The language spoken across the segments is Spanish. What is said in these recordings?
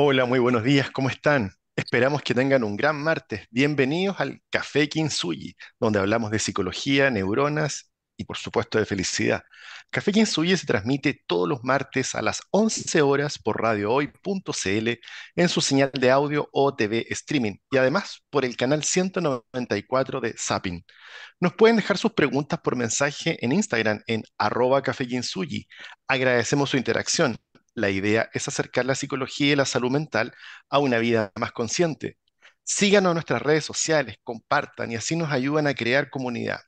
Hola, muy buenos días, ¿cómo están? Esperamos que tengan un gran martes. Bienvenidos al Café Kintsugi, donde hablamos de psicología, neuronas y por supuesto de felicidad. Café Kintsugi se transmite todos los martes a las 11 horas por radiohoy.cl en su señal de audio o TV streaming y además por el canal 194 de Zapping. Nos pueden dejar sus preguntas por mensaje en Instagram en arroba Café. Agradecemos su interacción. La idea es acercar la psicología y la salud mental a una vida más consciente. Síganos en nuestras redes sociales, compartan y así nos ayudan a crear comunidad.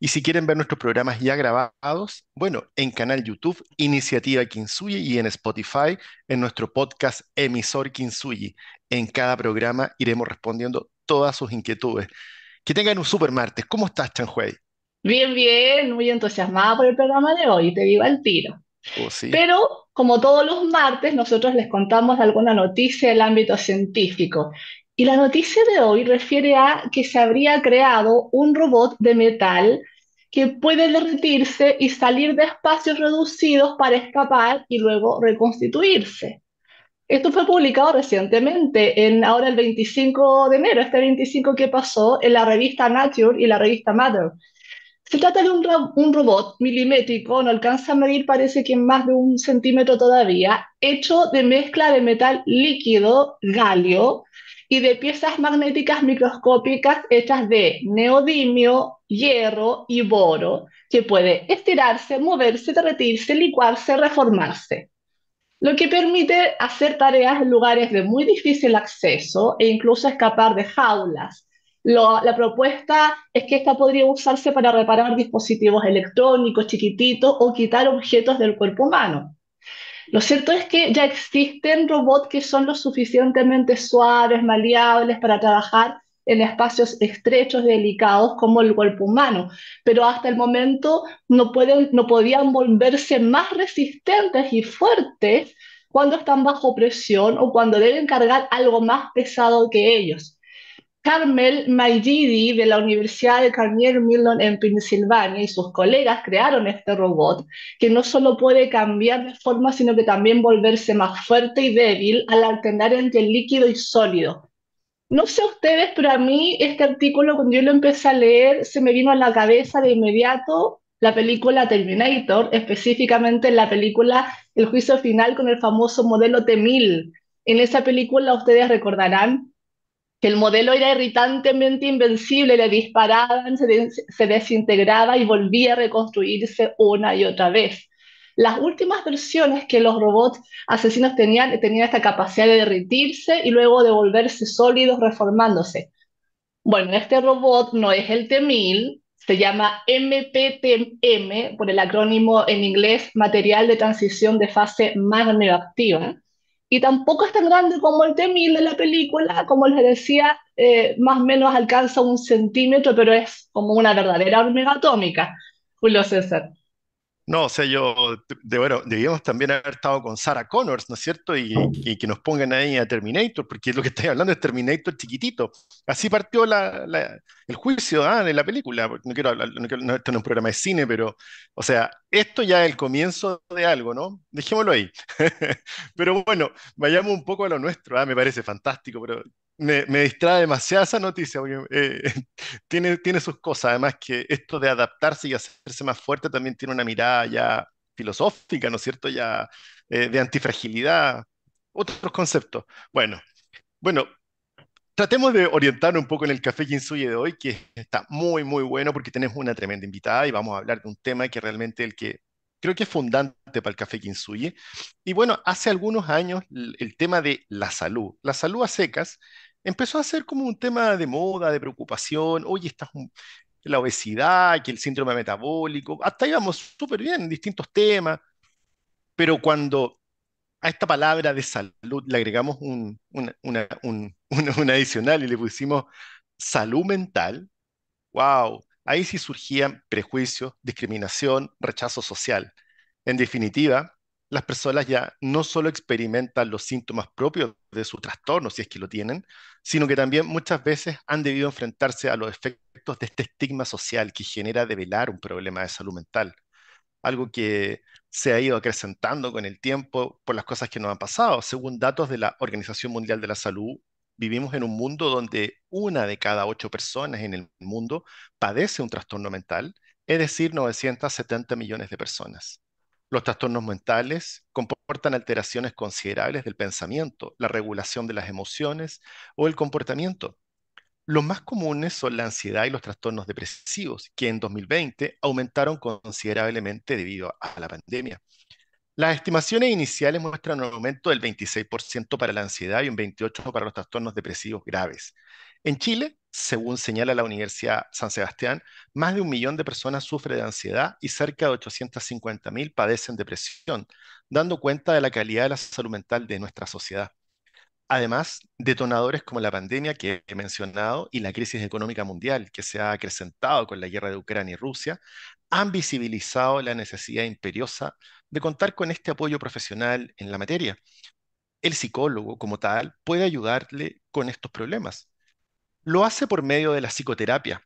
Y si quieren ver nuestros programas ya grabados, bueno, en canal YouTube Iniciativa Kinsuyi y en Spotify en nuestro podcast Emisor Kinsuyi. En cada programa iremos respondiendo todas sus inquietudes. Que tengan un super martes. ¿Cómo estás, Chanhuey? Bien, bien, muy entusiasmada por el programa de hoy, te digo al tiro. Oh, sí. Pero, como todos los martes, nosotros les contamos alguna noticia del ámbito científico. Y la noticia de hoy refiere a que se habría creado un robot de metal que puede derretirse y salir de espacios reducidos para escapar y luego reconstituirse. Esto fue publicado recientemente, en, ahora el 25 de enero, este 25 que pasó, en la revista Nature y la revista Matter. Se trata de un, ro- un robot milimétrico, no alcanza a medir, parece que más de un centímetro todavía, hecho de mezcla de metal líquido, galio, y de piezas magnéticas microscópicas hechas de neodimio, hierro y boro, que puede estirarse, moverse, derretirse, licuarse, reformarse lo que permite hacer tareas en lugares de muy difícil acceso e incluso escapar de jaulas. La propuesta es que esta podría usarse para reparar dispositivos electrónicos chiquititos o quitar objetos del cuerpo humano. Lo cierto es que ya existen robots que son lo suficientemente suaves, maleables para trabajar en espacios estrechos delicados como el cuerpo humano, pero hasta el momento no pueden, no podían volverse más resistentes y fuertes cuando están bajo presión o cuando deben cargar algo más pesado que ellos. Carmel Maigidi de la Universidad de Carnegie Mellon en Pensilvania y sus colegas crearon este robot que no solo puede cambiar de forma, sino que también volverse más fuerte y débil al alternar entre líquido y sólido. No sé ustedes, pero a mí este artículo, cuando yo lo empecé a leer, se me vino a la cabeza de inmediato la película Terminator, específicamente la película El juicio final con el famoso modelo T-1000. En esa película ustedes recordarán que el modelo era irritantemente invencible, le disparaban, se, se desintegraba y volvía a reconstruirse una y otra vez. Las últimas versiones que los robots asesinos tenían tenían esta capacidad de derretirse y luego de volverse sólidos reformándose. Bueno, este robot no es el T-1000, se llama MPTM, por el acrónimo en inglés, Material de Transición de Fase Magneoactiva, y tampoco es tan grande como el T-1000 de la película, como les decía, eh, más o menos alcanza un centímetro, pero es como una verdadera hormiga atómica, Julio César. No, o sea, yo, de, bueno, debíamos también haber estado con Sarah Connors, ¿no es cierto? Y, y que nos pongan ahí a Terminator, porque lo que estoy hablando es Terminator chiquitito. Así partió la, la- el juicio, ah, de la película. No quiero hablar, no quiero- no, esto no es un programa de cine, pero, o sea, esto ya es el comienzo de algo, ¿no? Dejémoslo ahí. Pero bueno, vayamos un poco a lo nuestro, ah, me parece fantástico, pero me, me distrae demasiado esa noticia, eh, tiene, tiene sus cosas, además que esto de adaptarse y hacerse más fuerte también tiene una mirada ya filosófica, ¿no es cierto? Ya eh, de antifragilidad, otros conceptos. Bueno, bueno, tratemos de orientarnos un poco en el Café Kinsuye de hoy, que está muy, muy bueno porque tenemos una tremenda invitada y vamos a hablar de un tema que realmente el que creo que es fundante para el Café Kinsuye. Y bueno, hace algunos años el tema de la salud, la salud a secas, empezó a ser como un tema de moda, de preocupación. Oye, está la obesidad, que el síndrome metabólico, hasta íbamos súper bien en distintos temas, pero cuando a esta palabra de salud le agregamos un, una, un- una- un adicional y le pusimos salud mental, wow, ahí sí surgían prejuicios, discriminación, rechazo social. En definitiva, las personas ya no solo experimentan los síntomas propios de su trastorno, si es que lo tienen, sino que también muchas veces han debido enfrentarse a los efectos de este estigma social que genera develar un problema de salud mental algo que se ha ido acrecentando con el tiempo por las cosas que nos han pasado. Según datos de la Organización Mundial de la Salud, vivimos en un mundo donde una de cada ocho personas en el mundo padece un trastorno mental, es decir, 970 millones de personas. Los trastornos mentales comportan alteraciones considerables del pensamiento, la regulación de las emociones o el comportamiento. Los más comunes son la ansiedad y los trastornos depresivos, que en 2020 aumentaron considerablemente debido a la pandemia. Las estimaciones iniciales muestran un aumento del 26% para la ansiedad y un 28% para los trastornos depresivos graves. En Chile, según señala la Universidad San Sebastián, más de un millón de personas sufren de ansiedad y cerca de 850.000 padecen depresión, dando cuenta de la calidad de la salud mental de nuestra sociedad. Además, detonadores como la pandemia que he mencionado y la crisis económica mundial que se ha acrecentado con la guerra de Ucrania y Rusia han visibilizado la necesidad imperiosa de contar con este apoyo profesional en la materia. El psicólogo, como tal, puede ayudarle con estos problemas. Lo hace por medio de la psicoterapia,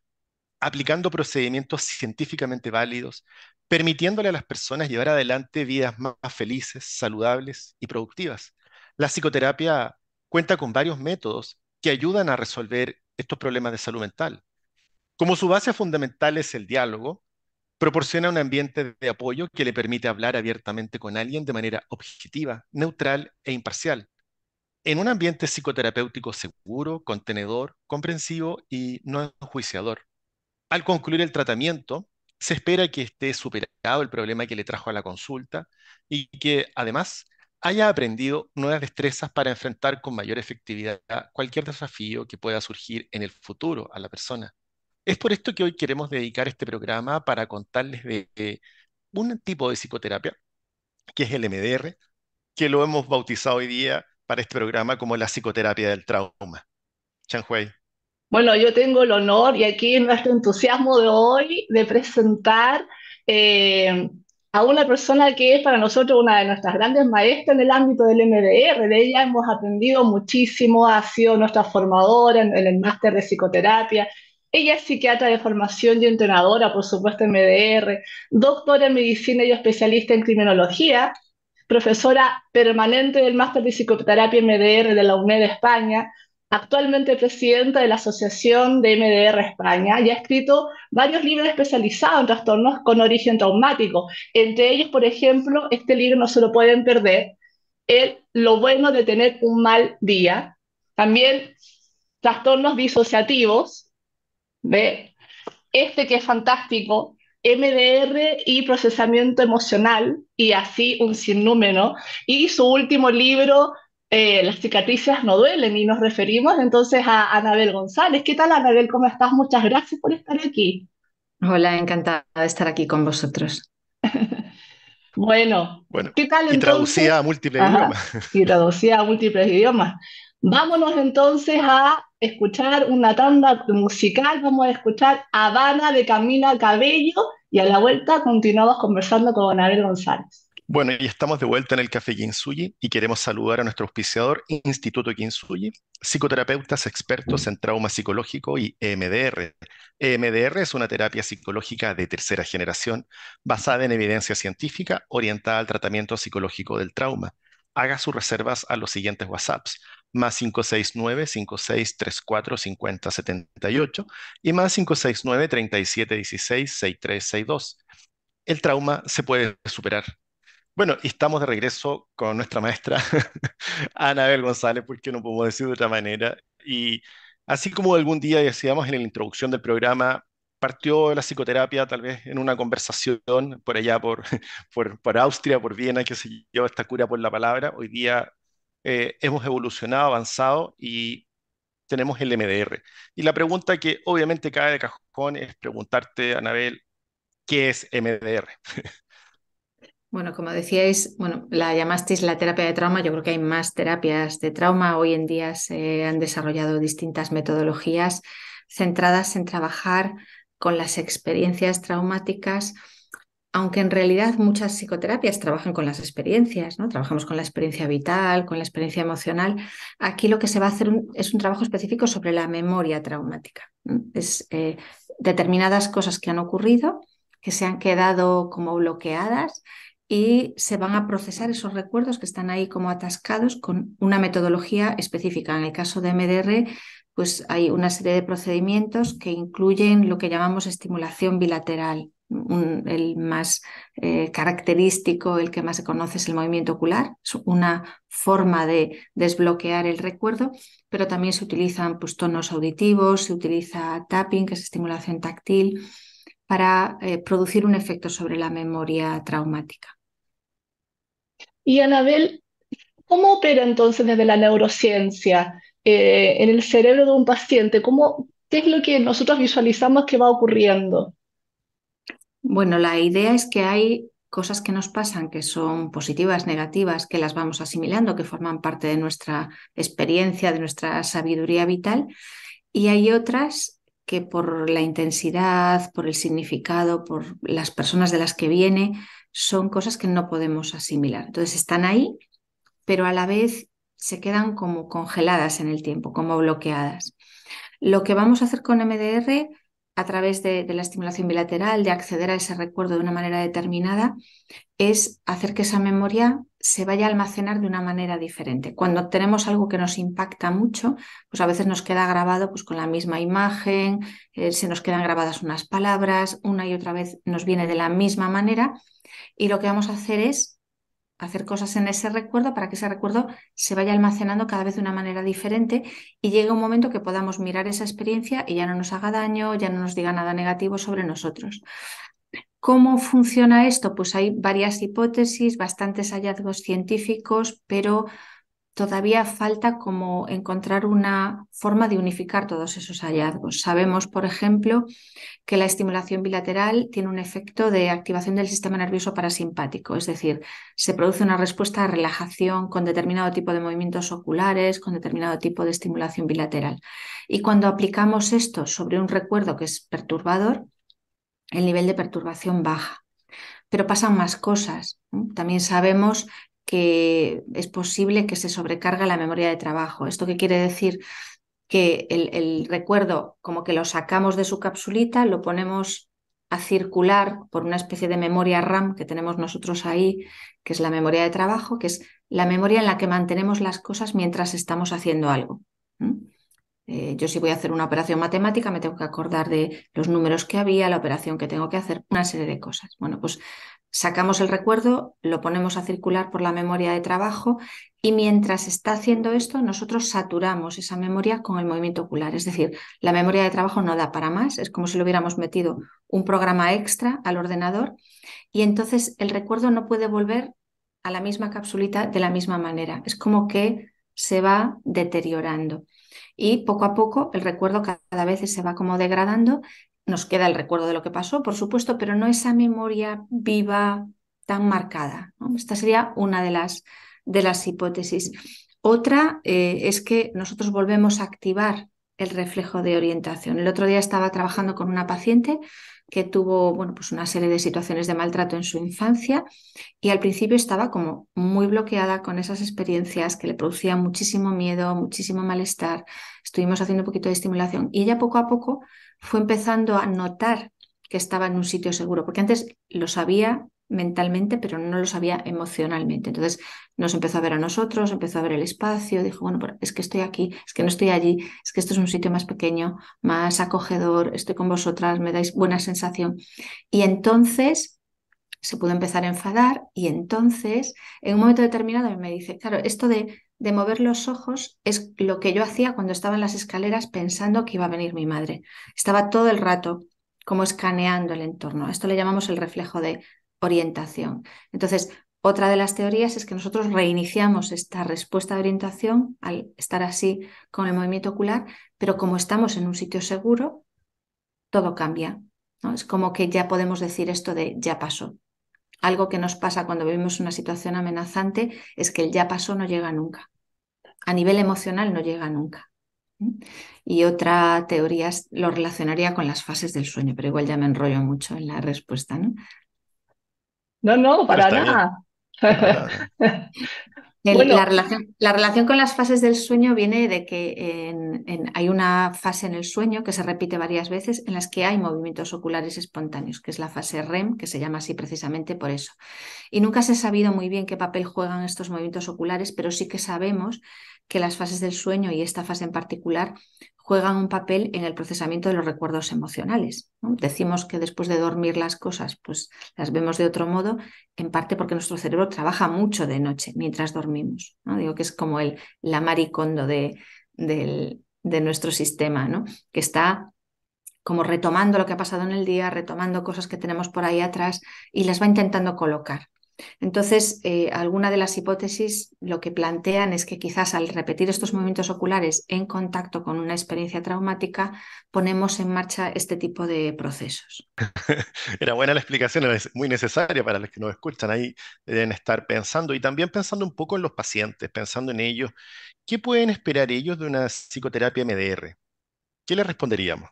aplicando procedimientos científicamente válidos, permitiéndole a las personas llevar adelante vidas más felices, saludables y productivas. La psicoterapia cuenta con varios métodos que ayudan a resolver estos problemas de salud mental. Como su base fundamental es el diálogo, proporciona un ambiente de apoyo que le permite hablar abiertamente con alguien de manera objetiva, neutral e imparcial, en un ambiente psicoterapéutico seguro, contenedor, comprensivo y no enjuiciador. Al concluir el tratamiento, se espera que esté superado el problema que le trajo a la consulta y que además haya aprendido nuevas destrezas para enfrentar con mayor efectividad cualquier desafío que pueda surgir en el futuro a la persona. Es por esto que hoy queremos dedicar este programa para contarles de, un tipo de psicoterapia, que es el MDR, que lo hemos bautizado hoy día para este programa como la psicoterapia del trauma. Chanhui. Bueno, yo tengo el honor y aquí en nuestro entusiasmo de hoy de presentar eh, a una persona que es para nosotros una de nuestras grandes maestras en el ámbito del MDR. De ella hemos aprendido muchísimo, ha sido nuestra formadora en, el máster de psicoterapia. Ella es psiquiatra de formación y entrenadora, por supuesto, MDR, doctora en medicina y especialista en criminología, profesora permanente del máster de psicoterapia MDR de la UNED España, actualmente presidenta de la Asociación de MDR España y ha escrito varios libros especializados en trastornos con origen traumático. Entre ellos, por ejemplo, este libro no se lo pueden perder, el Lo bueno de tener un mal día. También trastornos disociativos, ¿ve? Este que es fantástico, MDR y procesamiento emocional, y así un sinnúmero. Y su último libro, eh, las cicatrices no duelen y nos referimos entonces a Anabel González. ¿Qué tal, Anabel? ¿Cómo estás? Muchas gracias por estar aquí. Hola, encantada de estar aquí con vosotros. bueno, ¿qué tal entonces? Y traducida a múltiples idiomas. Y traducida a múltiples idiomas. Vámonos entonces a escuchar una tanda musical. Vamos a escuchar Habana de Camila Cabello y a la vuelta continuamos conversando con Anabel González. Bueno, y estamos de vuelta en el Café Kinsuyi y queremos saludar a nuestro auspiciador Instituto Kinsuyi, psicoterapeutas expertos en trauma psicológico y EMDR. EMDR es una terapia psicológica de tercera generación basada en evidencia científica orientada al tratamiento psicológico del trauma. Haga sus reservas a los siguientes WhatsApps, más 569-5634-5078 y más 569-3716-6362. El trauma se puede superar bueno, y estamos de regreso con nuestra maestra Anabel González, porque no podemos decir de otra manera. Y así como algún día decíamos en la introducción del programa, partió la psicoterapia tal vez en una conversación por allá, por, por, Austria, por Viena, que se yo, esta cura por la palabra. Hoy día eh, hemos evolucionado, avanzado y tenemos el MDR. Y la pregunta que obviamente cae de cajón es preguntarte, Anabel, ¿qué es MDR? Bueno, como decíais, bueno, la llamasteis la terapia de trauma. Yo creo que hay más terapias de trauma. Hoy en día se han desarrollado distintas metodologías centradas en trabajar con las experiencias traumáticas, aunque en realidad muchas psicoterapias trabajan con las experiencias, ¿no? Trabajamos con la experiencia vital, con la experiencia emocional. Aquí lo que se va a hacer es un trabajo específico sobre la memoria traumática. Es eh, determinadas cosas que han ocurrido, que se han quedado como bloqueadas y se van a procesar esos recuerdos que están ahí como atascados con una metodología específica. En el caso de MDR, pues hay una serie de procedimientos que incluyen lo que llamamos estimulación bilateral. El más eh, característico, el que más se conoce es el movimiento ocular, es una forma de desbloquear el recuerdo, pero también se utilizan pues, tonos auditivos, se utiliza tapping, que es estimulación táctil, para eh, producir un efecto sobre la memoria traumática. Y Anabel, ¿cómo opera entonces desde la neurociencia eh, en el cerebro de un paciente? ¿Cómo, ¿Qué es lo que nosotros visualizamos que va ocurriendo? Bueno, la idea es que hay cosas que nos pasan que son positivas, negativas, que las vamos asimilando, que forman parte de nuestra experiencia, de nuestra sabiduría vital, y hay otras que por la intensidad, por el significado, por las personas de las que viene, son cosas que no podemos asimilar. Entonces están ahí, pero a la vez se quedan como congeladas en el tiempo, como bloqueadas. Lo que vamos a hacer con MDR a través de, la estimulación bilateral, de acceder a ese recuerdo de una manera determinada, es hacer que esa memoria se vaya a almacenar de una manera diferente. Cuando tenemos algo que nos impacta mucho, pues a veces nos queda grabado pues, con la misma imagen, eh, se nos quedan grabadas unas palabras, una y otra vez nos viene de la misma manera, y lo que vamos a hacer es hacer cosas en ese recuerdo para que ese recuerdo se vaya almacenando cada vez de una manera diferente y llegue un momento que podamos mirar esa experiencia y ya no nos haga daño, ya no nos diga nada negativo sobre nosotros. ¿Cómo funciona esto? Pues hay varias hipótesis, bastantes hallazgos científicos, pero todavía falta como encontrar una forma de unificar todos esos hallazgos. Sabemos, por ejemplo, que la estimulación bilateral tiene un efecto de activación del sistema nervioso parasimpático, es decir, se produce una respuesta a relajación con determinado tipo de movimientos oculares, con determinado tipo de estimulación bilateral. Y cuando aplicamos esto sobre un recuerdo que es perturbador, el nivel de perturbación baja. Pero pasan más cosas. También sabemos que es posible que se sobrecarga la memoria de trabajo. ¿Esto qué quiere decir? Que el, recuerdo, como que lo sacamos de su capsulita, lo ponemos a circular por una especie de memoria RAM que tenemos nosotros ahí, que es la memoria de trabajo, que es la memoria en la que mantenemos las cosas mientras estamos haciendo algo. Eh, yo si voy a hacer una operación matemática me tengo que acordar de los números que había, la operación que tengo que hacer, una serie de cosas. Bueno, pues sacamos el recuerdo, lo ponemos a circular por la memoria de trabajo y mientras está haciendo esto, nosotros saturamos esa memoria con el movimiento ocular. Es decir, la memoria de trabajo no da para más, es como si le hubiéramos metido un programa extra al ordenador y entonces el recuerdo no puede volver a la misma capsulita de la misma manera. Es como que se va deteriorando. Y poco a poco el recuerdo cada vez se va como degradando nos queda el recuerdo de lo que pasó, por supuesto, pero no esa memoria viva tan marcada. Esta sería una de las, de las hipótesis. Otra eh, es que nosotros volvemos a activar el reflejo de orientación. El otro día estaba trabajando con una paciente que tuvo bueno, pues una serie de situaciones de maltrato en su infancia y al principio estaba como muy bloqueada con esas experiencias que le producían muchísimo miedo, muchísimo malestar. Estuvimos haciendo un poquito de estimulación y ella poco a poco fue empezando a notar que estaba en un sitio seguro, porque antes lo sabía mentalmente, pero no lo sabía emocionalmente. Entonces nos empezó a ver a nosotros, empezó a ver el espacio, dijo, bueno, es que estoy aquí, es que no estoy allí, es que esto es un sitio más pequeño, más acogedor, estoy con vosotras, me dais buena sensación. Y entonces se pudo empezar a enfadar y entonces en un momento determinado me dice, claro, esto de de mover los ojos es lo que yo hacía cuando estaba en las escaleras pensando que iba a venir mi madre. Estaba todo el rato como escaneando el entorno. Esto le llamamos el reflejo de orientación. Entonces, otra de las teorías es que nosotros reiniciamos esta respuesta de orientación al estar así con el movimiento ocular, pero como estamos en un sitio seguro, todo cambia. ¿no? Es como que ya podemos decir esto de ya pasó. Algo que nos pasa cuando vivimos una situación amenazante es que el ya pasó no llega nunca a nivel emocional no llega nunca. Y otra teoría lo relacionaría con las fases del sueño, pero igual ya me enrollo mucho en la respuesta, ¿no? No, no, para nada. la, relación, la, relación, con las fases del sueño viene de que hay una fase en el sueño que se repite varias veces en las que hay movimientos oculares espontáneos, que es la fase REM, que se llama así precisamente por eso. Y nunca se ha sabido muy bien qué papel juegan estos movimientos oculares, pero sí que sabemos que las fases del sueño y esta fase en particular juegan un papel en el procesamiento de los recuerdos emocionales. Decimos que después de dormir las cosas, pues las vemos de otro modo, en parte porque nuestro cerebro trabaja mucho de noche mientras dormimos. ¿no? Digo que es como el la maricondo de, de nuestro sistema, ¿no? que está como retomando lo que ha pasado en el día, retomando cosas que tenemos por ahí atrás y las va intentando colocar. Entonces, eh, alguna de las hipótesis lo que plantean es que quizás al repetir estos movimientos oculares en contacto con una experiencia traumática, ponemos en marcha este tipo de procesos. Era buena la explicación, es muy necesaria para los que nos escuchan. Ahí deben estar pensando y también pensando un poco en los pacientes, pensando en ellos. ¿Qué pueden esperar ellos de una psicoterapia MDR? ¿Qué les responderíamos?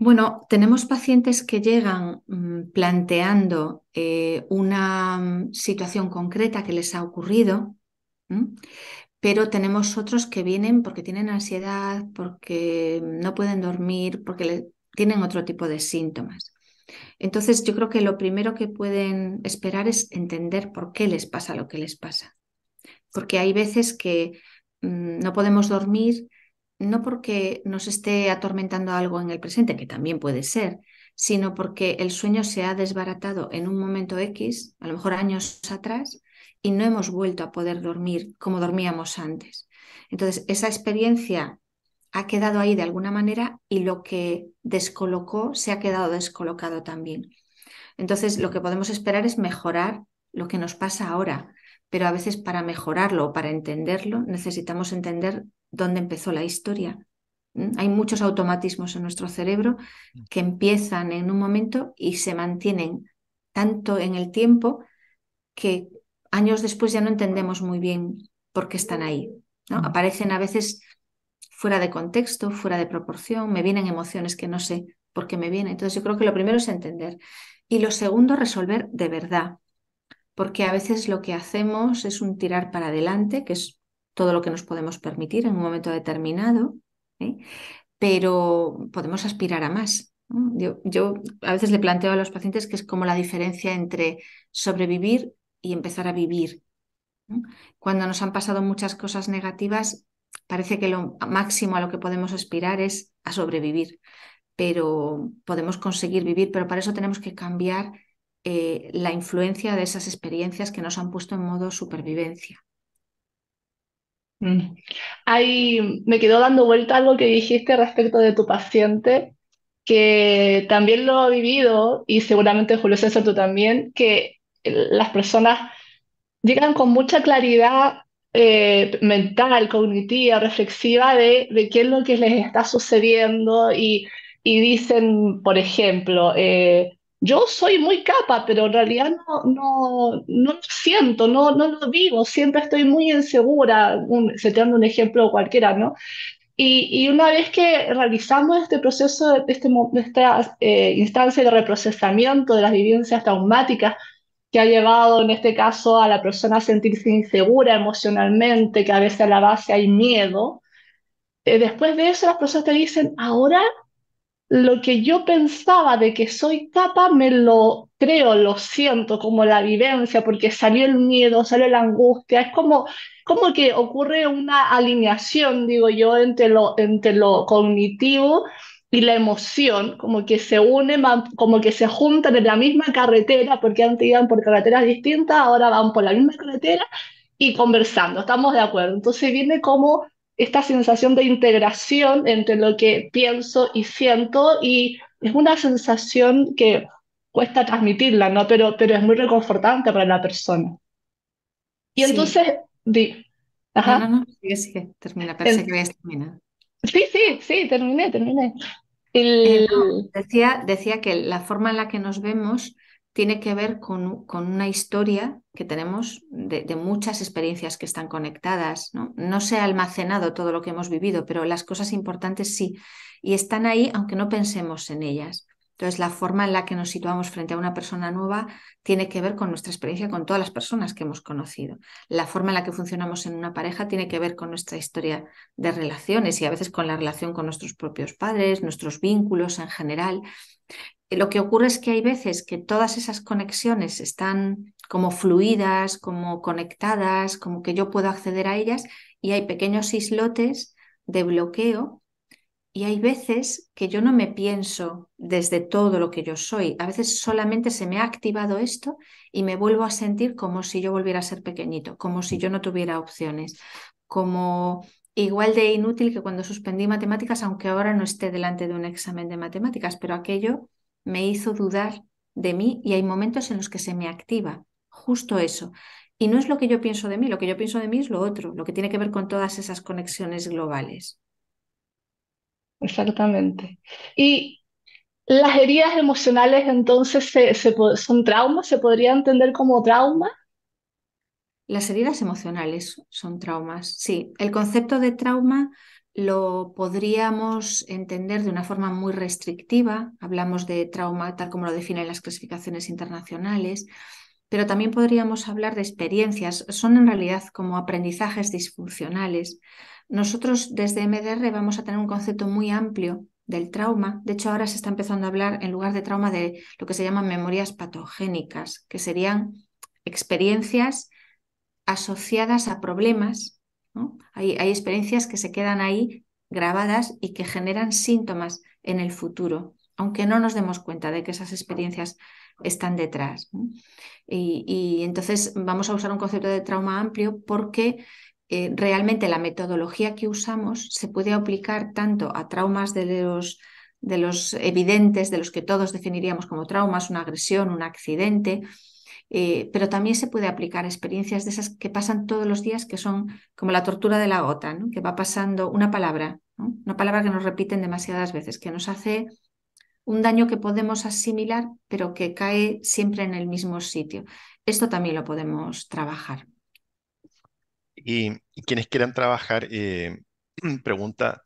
Bueno, tenemos pacientes que llegan mm, planteando eh, una mm, situación concreta que les ha ocurrido, pero tenemos otros que vienen porque tienen ansiedad, porque no pueden dormir, porque tienen otro tipo de síntomas. Entonces, yo creo que lo primero que pueden esperar es entender por qué les pasa lo que les pasa. Porque hay veces que mm, no podemos dormir no porque nos esté atormentando algo en el presente, que también puede ser, sino porque el sueño se ha desbaratado en un momento X, a lo mejor años atrás, y no hemos vuelto a poder dormir como dormíamos antes. Entonces, esa experiencia ha quedado ahí de alguna manera y lo que descolocó se ha quedado descolocado también. Entonces, lo que podemos esperar es mejorar lo que nos pasa ahora, pero a veces para mejorarlo o para entenderlo necesitamos entender dónde empezó la historia. Hay muchos automatismos en nuestro cerebro mm. que empiezan en un momento y se mantienen tanto en el tiempo que años después ya no entendemos muy bien por qué están ahí. ¿no? Mm. Aparecen a veces fuera de contexto, fuera de proporción, me vienen emociones que no sé por qué me vienen. Entonces yo creo que lo primero es entender. Y lo segundo, resolver de verdad. Porque a veces lo que hacemos es un tirar para adelante, que es todo lo que nos podemos permitir en un momento determinado, ¿eh? pero podemos aspirar a más. Yo, a veces le planteo a los pacientes que es como la diferencia entre sobrevivir y empezar a vivir. Cuando nos han pasado muchas cosas negativas, parece que lo máximo a lo que podemos aspirar es a sobrevivir, pero podemos conseguir vivir, pero para eso tenemos que cambiar eh, la influencia de esas experiencias que nos han puesto en modo supervivencia. Mm. Ahí me quedó dando vuelta algo que dijiste respecto de tu paciente, que también lo ha vivido, y seguramente Julio César tú también, que las personas llegan con mucha claridad eh, mental, cognitiva, reflexiva de, de, qué es lo que les está sucediendo y, y dicen, por ejemplo, eh, yo soy muy capa, pero en realidad no, no, no lo siento, no, no lo vivo, siempre estoy muy insegura, un, seteando un ejemplo cualquiera, ¿no? Y, y, una vez que realizamos este proceso, este, esta eh, instancia de reprocesamiento de las vivencias traumáticas, que ha llevado en este caso a la persona a sentirse insegura emocionalmente, que a veces a la base hay miedo, eh, después de eso las personas te dicen, ahora lo que yo pensaba de que soy capa, me lo creo, lo siento como la vivencia, porque salió el miedo, salió la angustia, es como, como que ocurre una alineación, digo yo, entre lo, entre lo cognitivo y la emoción, como que se unen, como que se juntan en la misma carretera, porque antes iban por carreteras distintas, ahora van por la misma carretera y conversando, estamos de acuerdo. Entonces viene como esta sensación de integración entre lo que pienso y siento y es una sensación que cuesta transmitirla, ¿no? Pero, pero es muy reconfortante para la persona. Y entonces, di. Ajá. No, no, no, sigue, sigue, termina, parece que habías terminado. Sí, sí, sí, terminé, terminé. Eh, decía, decía que la forma en la que nos vemos tiene que ver con, con una historia que tenemos de, muchas experiencias que están conectadas. ¿no? no se ha almacenado todo lo que hemos vivido, pero las cosas importantes sí. Y están ahí aunque no pensemos en ellas. Entonces, la forma en la que nos situamos frente a una persona nueva tiene que ver con nuestra experiencia con todas las personas que hemos conocido. La forma en la que funcionamos en una pareja tiene que ver con nuestra historia de relaciones y a veces con la relación con nuestros propios padres, nuestros vínculos en general. Lo que ocurre es que hay veces que todas esas conexiones están como fluidas, como conectadas, como que yo puedo acceder a ellas y hay pequeños islotes de bloqueo y hay veces que yo no me pienso desde todo lo que yo soy. A veces solamente se me ha activado esto y me vuelvo a sentir como si yo volviera a ser pequeñito, como si yo no tuviera opciones, como igual de inútil que cuando suspendí matemáticas, aunque ahora no esté delante de un examen de matemáticas, pero aquello me hizo dudar de mí y hay momentos en los que se me activa justo eso. Y no es lo que yo pienso de mí, lo que yo pienso de mí es lo otro, lo que tiene que ver con todas esas conexiones globales. Exactamente. Y las heridas emocionales entonces se, son traumas, se podría entender como trauma. Las heridas emocionales son traumas, sí. El concepto de trauma lo podríamos entender de una forma muy restrictiva. Hablamos de trauma tal como lo definen las clasificaciones internacionales, pero también podríamos hablar de experiencias. Son en realidad como aprendizajes disfuncionales nosotros desde MDR vamos a tener un concepto muy amplio del trauma. De hecho, ahora se está empezando a hablar en lugar de trauma de lo que se llaman memorias patogénicas, que serían experiencias asociadas a problemas. Hay, experiencias que se quedan ahí grabadas y que generan síntomas en el futuro, aunque no nos demos cuenta de que esas experiencias están detrás. Y, y, entonces vamos a usar un concepto de trauma amplio porque eh, realmente la metodología que usamos se puede aplicar tanto a traumas de los, de los evidentes, de los que todos definiríamos como traumas, una agresión, un accidente, eh, pero también se puede aplicar experiencias de esas que pasan todos los días, que son como la tortura de la gota, que va pasando una palabra, una palabra que nos repiten demasiadas veces, que nos hace un daño que podemos asimilar, pero que cae siempre en el mismo sitio. Esto también lo podemos trabajar. Y, quienes quieran trabajar, eh, pregunta,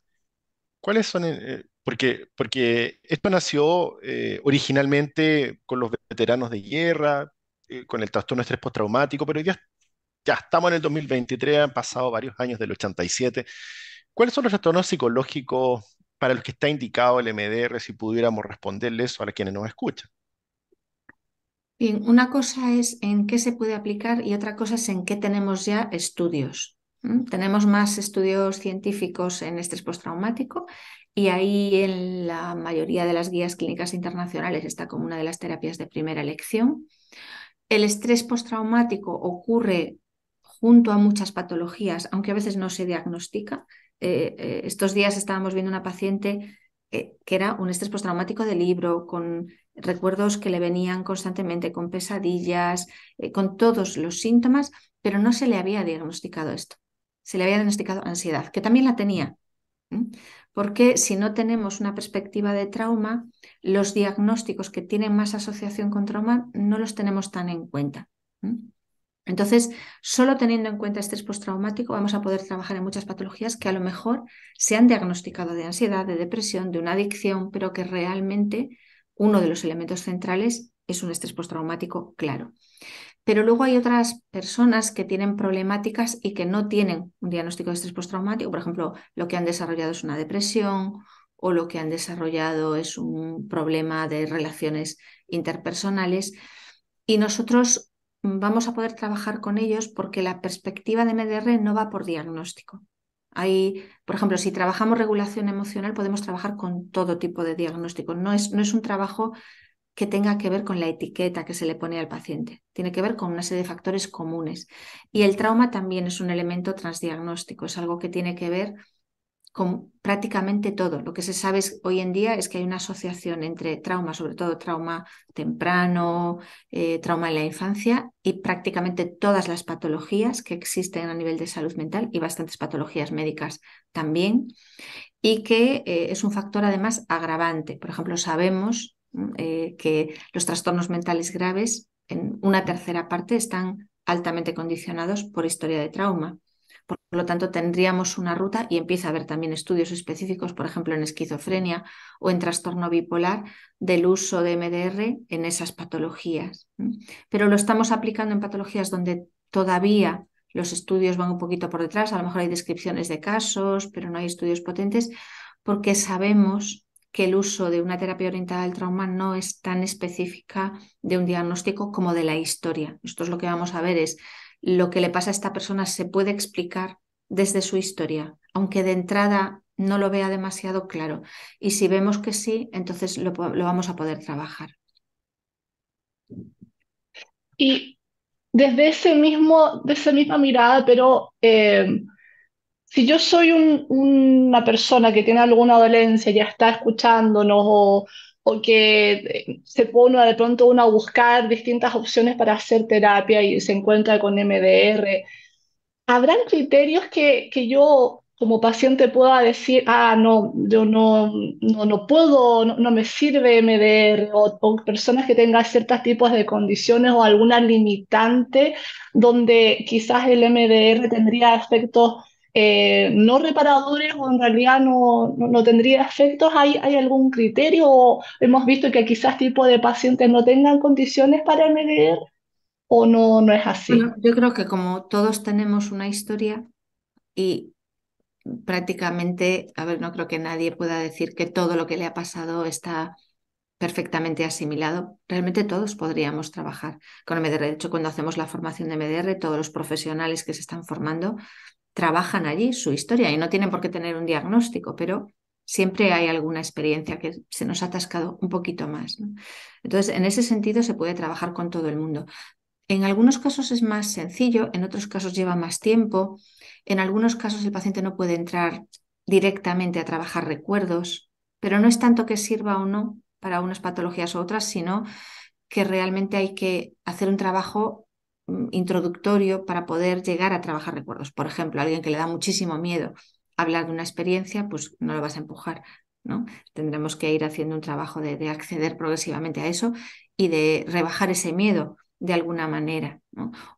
¿cuáles son? Eh, porque, porque esto nació originalmente con los veteranos de guerra, con el trastorno estrés postraumático, pero ya, estamos en el 2023, han pasado varios años del 87. ¿Cuáles son los trastornos psicológicos para los que está indicado el MDR, si pudiéramos responderle eso a quienes nos escuchan? una cosa es en qué se puede aplicar y otra cosa es en qué tenemos ya estudios. Tenemos más estudios científicos en estrés postraumático y ahí en la mayoría de las guías clínicas internacionales está como una de las terapias de primera elección. El estrés postraumático ocurre junto a muchas patologías, aunque a veces no se diagnostica. Eh, eh, estos días estábamos viendo una paciente eh, que era un estrés postraumático de libro, con recuerdos que le venían constantemente, con pesadillas, con todos los síntomas, pero no se le había diagnosticado esto. Se le había diagnosticado ansiedad, que también la tenía. Porque si no tenemos una perspectiva de trauma, los diagnósticos que tienen más asociación con trauma no los tenemos tan en cuenta. Entonces, solo teniendo en cuenta estrés postraumático, vamos a poder trabajar en muchas patologías que a lo mejor se han diagnosticado de ansiedad, de depresión, de una adicción, pero que realmente uno de los elementos centrales es un estrés postraumático claro. Pero luego hay otras personas que tienen problemáticas y que no tienen un diagnóstico de estrés postraumático. Por ejemplo, lo que han desarrollado es una depresión o lo que han desarrollado es un problema de relaciones interpersonales. Y nosotros vamos a poder trabajar con ellos porque la perspectiva de MDR no va por diagnóstico. Hay, por ejemplo, si trabajamos regulación emocional, podemos trabajar con todo tipo de diagnóstico. No es, no es un trabajo que tenga que ver con la etiqueta que se le pone al paciente. Tiene que ver con una serie de factores comunes. Y el trauma también es un elemento transdiagnóstico, es algo que tiene que ver con prácticamente todo. Lo que se sabe hoy en día es que hay una asociación entre trauma, sobre todo trauma temprano, eh, trauma en la infancia y prácticamente todas las patologías que existen a nivel de salud mental y bastantes patologías médicas también, y que eh, es un factor además agravante. Por ejemplo, sabemos eh, que los trastornos mentales graves en una tercera parte están altamente condicionados por historia de trauma. Por lo tanto, tendríamos una ruta y empieza a haber también estudios específicos, por ejemplo, en esquizofrenia o en trastorno bipolar, del uso de MDR en esas patologías. Pero lo estamos aplicando en patologías donde todavía los estudios van un poquito por detrás, a lo mejor hay descripciones de casos, pero no hay estudios potentes, porque sabemos que el uso de una terapia orientada al trauma no es tan específica de un diagnóstico como de la historia. Nosotros lo que vamos a ver es lo que le pasa a esta persona se puede explicar desde su historia, aunque de entrada no lo vea demasiado claro. Y si vemos que sí, entonces lo, vamos a poder trabajar. Y desde ese mismo, de esa misma mirada, pero eh, si yo soy una persona que tiene alguna dolencia, ya está escuchándonos o, que eh, se pone de pronto uno a buscar distintas opciones para hacer terapia y se encuentra con MDR, ¿habrán criterios que, que yo como paciente pueda decir, ah, no, yo no, no, no puedo, no, me sirve MDR, o, o, personas que tengan ciertos tipos de condiciones o alguna limitante donde quizás el MDR tendría efectos eh, no reparadores o en realidad no, no, tendría efectos? ¿Hay, ¿Hay algún criterio? ¿O hemos visto que quizás tipo de pacientes no tengan condiciones para MDR o no, no es así? yo creo que como todos tenemos una historia y prácticamente, a ver, no creo que nadie pueda decir que todo lo que le ha pasado está perfectamente asimilado. Realmente todos podríamos trabajar con MDR. De hecho, cuando hacemos la formación de MDR, todos los profesionales que se están formando trabajan allí su historia y no tienen por qué tener un diagnóstico, pero siempre hay alguna experiencia que se nos ha atascado un poquito más. Entonces, en ese sentido se puede trabajar con todo el mundo. En algunos casos es más sencillo, en otros casos lleva más tiempo, en algunos casos el paciente no puede entrar directamente a trabajar recuerdos, pero no es tanto que sirva o no para unas patologías u otras, sino que realmente hay que hacer un trabajo introductorio para poder llegar a trabajar recuerdos. Por ejemplo, alguien que le da muchísimo miedo hablar de una experiencia, pues no lo vas a empujar. ¿no? Tendremos que ir haciendo un trabajo de, acceder progresivamente a eso y de rebajar ese miedo de alguna manera.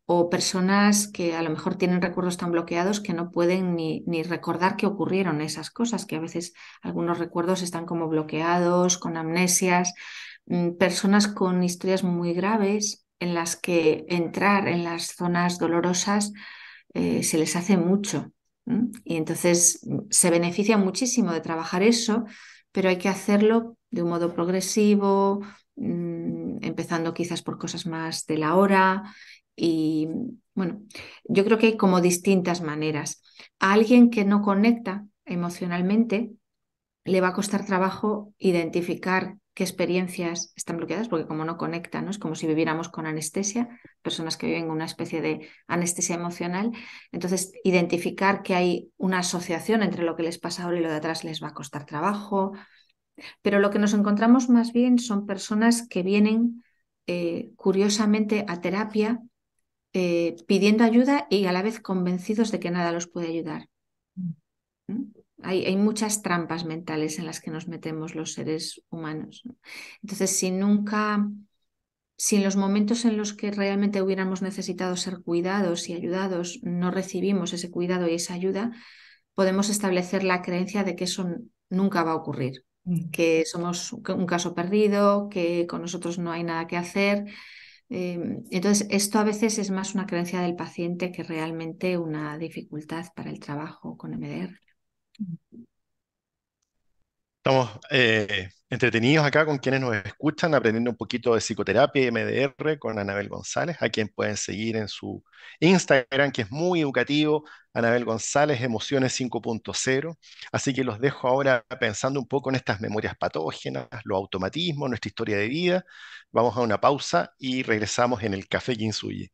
O personas que a lo mejor tienen recuerdos tan bloqueados que no pueden ni, ni, recordar que ocurrieron esas cosas, que a veces algunos recuerdos están como bloqueados, con amnesias. Mm, personas con historias muy graves en las que entrar en las zonas dolorosas eh, se les hace mucho. Y entonces mm, se beneficia muchísimo de trabajar eso, pero hay que hacerlo de un modo progresivo, mm, empezando quizás por cosas más de la hora. Y bueno, yo creo que hay como distintas maneras. A alguien que no conecta emocionalmente, le va a costar trabajo identificar qué experiencias están bloqueadas, porque como no conectan, ¿no? es como si viviéramos con anestesia, personas que viven una especie de anestesia emocional. Entonces, identificar que hay una asociación entre lo que les pasa ahora y lo de atrás les va a costar trabajo. Pero lo que nos encontramos más bien son personas que vienen eh, curiosamente a terapia eh, pidiendo ayuda y a la vez convencidos de que nada los puede ayudar. ¿Mm? Hay, muchas trampas mentales en las que nos metemos los seres humanos. Entonces, si nunca, si en los momentos en los que realmente hubiéramos necesitado ser cuidados y ayudados, no recibimos ese cuidado y esa ayuda, podemos establecer la creencia de que eso nunca va a ocurrir, mm. que somos un caso perdido, que con nosotros no hay nada que hacer. Em, entonces, esto a veces es más una creencia del paciente que realmente una dificultad para el trabajo con MDR. Estamos eh, entretenidos acá con quienes nos escuchan, aprendiendo un poquito de psicoterapia y MDR con Anabel González, a quien pueden seguir en su Instagram, que es muy educativo, Anabel González, Emociones 5.0. Así que los dejo ahora pensando un poco en estas memorias patógenas, los automatismos, nuestra historia de vida. Vamos a una pausa y regresamos en el Café Kinsuyi.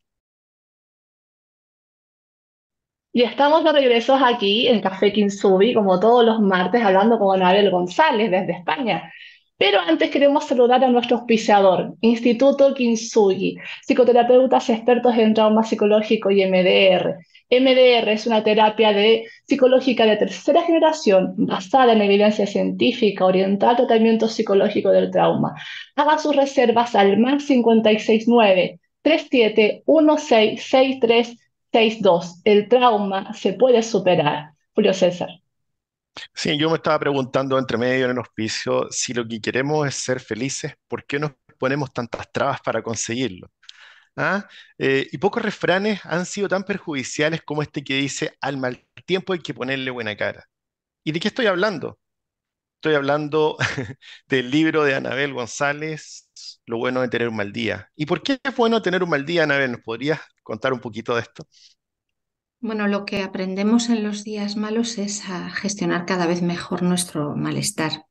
Y estamos de regreso aquí en Café Kinsubi, como todos los martes, hablando con Anabel González desde España. Pero antes queremos saludar a nuestro auspiciador, Instituto Kinsugi, psicoterapeutas expertos en trauma psicológico y MDR. MDR es una terapia de, psicológica de tercera generación basada en evidencia científica orientada al tratamiento psicológico del trauma. Haga sus reservas al más 569 371663 6.2. El trauma se puede superar. Julio César. Sí, yo me estaba preguntando entre medio en el hospicio si lo que queremos es ser felices, ¿por qué nos ponemos tantas trabas para conseguirlo? ¿Ah? Eh, y pocos refranes han sido tan perjudiciales como este que dice, al mal tiempo hay que ponerle buena cara. ¿Y de qué estoy hablando? Estoy hablando del libro de Anabel González, Lo bueno de tener un mal día. ¿Y por qué es bueno tener un mal día, Anabel? ¿Nos podrías contar un poquito de esto? Bueno, lo que aprendemos en los días malos es a gestionar cada vez mejor nuestro malestar.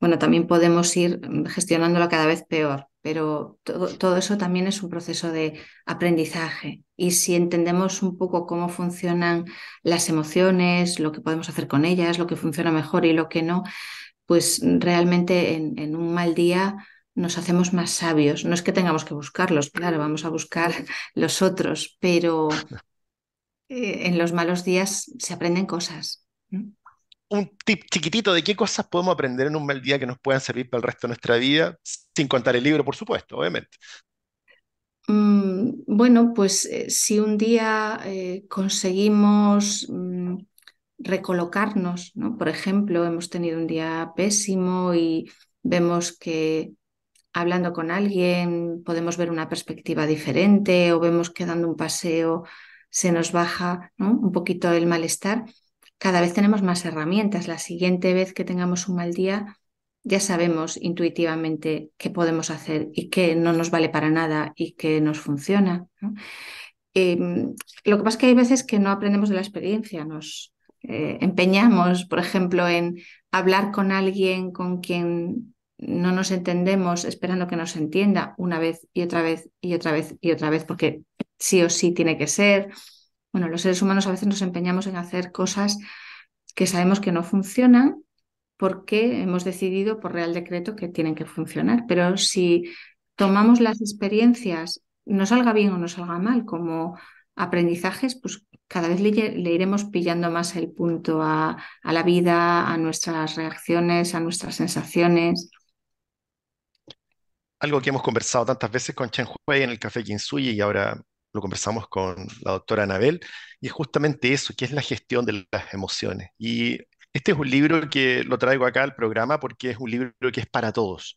Bueno, también podemos ir gestionándolo cada vez peor, pero todo, eso también es un proceso de aprendizaje. Y si entendemos un poco cómo funcionan las emociones, lo que podemos hacer con ellas, lo que funciona mejor y lo que no, pues realmente en, en un mal día nos hacemos más sabios. No es que tengamos que buscarlos, claro, vamos a buscar los otros, pero eh, en los malos días se aprenden cosas. Un tip chiquitito de qué cosas podemos aprender en un mal día que nos puedan servir para el resto de nuestra vida, sin contar el libro, por supuesto, obviamente. Mm, bueno, pues eh, si un día eh, conseguimos mm, recolocarnos, ¿no? Por ejemplo, hemos tenido un día pésimo y vemos que hablando con alguien podemos ver una perspectiva diferente o vemos que dando un paseo se nos baja un poquito el malestar, cada vez tenemos más herramientas. La siguiente vez que tengamos un mal día, ya sabemos intuitivamente qué podemos hacer y qué no nos vale para nada y qué nos funciona. Em, lo que pasa es que hay veces que no aprendemos de la experiencia, nos eh, empeñamos, por ejemplo, en hablar con alguien con quien no nos entendemos esperando que nos entienda una vez y otra vez y otra vez y otra vez, porque sí o sí tiene que ser. Bueno, los seres humanos a veces nos empeñamos en hacer cosas que sabemos que no funcionan porque hemos decidido por real decreto que tienen que funcionar. Pero si tomamos las experiencias, no salga bien o no salga mal, como aprendizajes, pues cada vez le, iremos pillando más el punto a, a, la vida, a nuestras reacciones, a nuestras sensaciones algo que hemos conversado tantas veces con Chen Hui en el Café Kinsuyi y ahora lo conversamos con la doctora Anabel, y es justamente eso, que es la gestión de las emociones. Y este es un libro que lo traigo acá al programa porque es un libro que es para todos.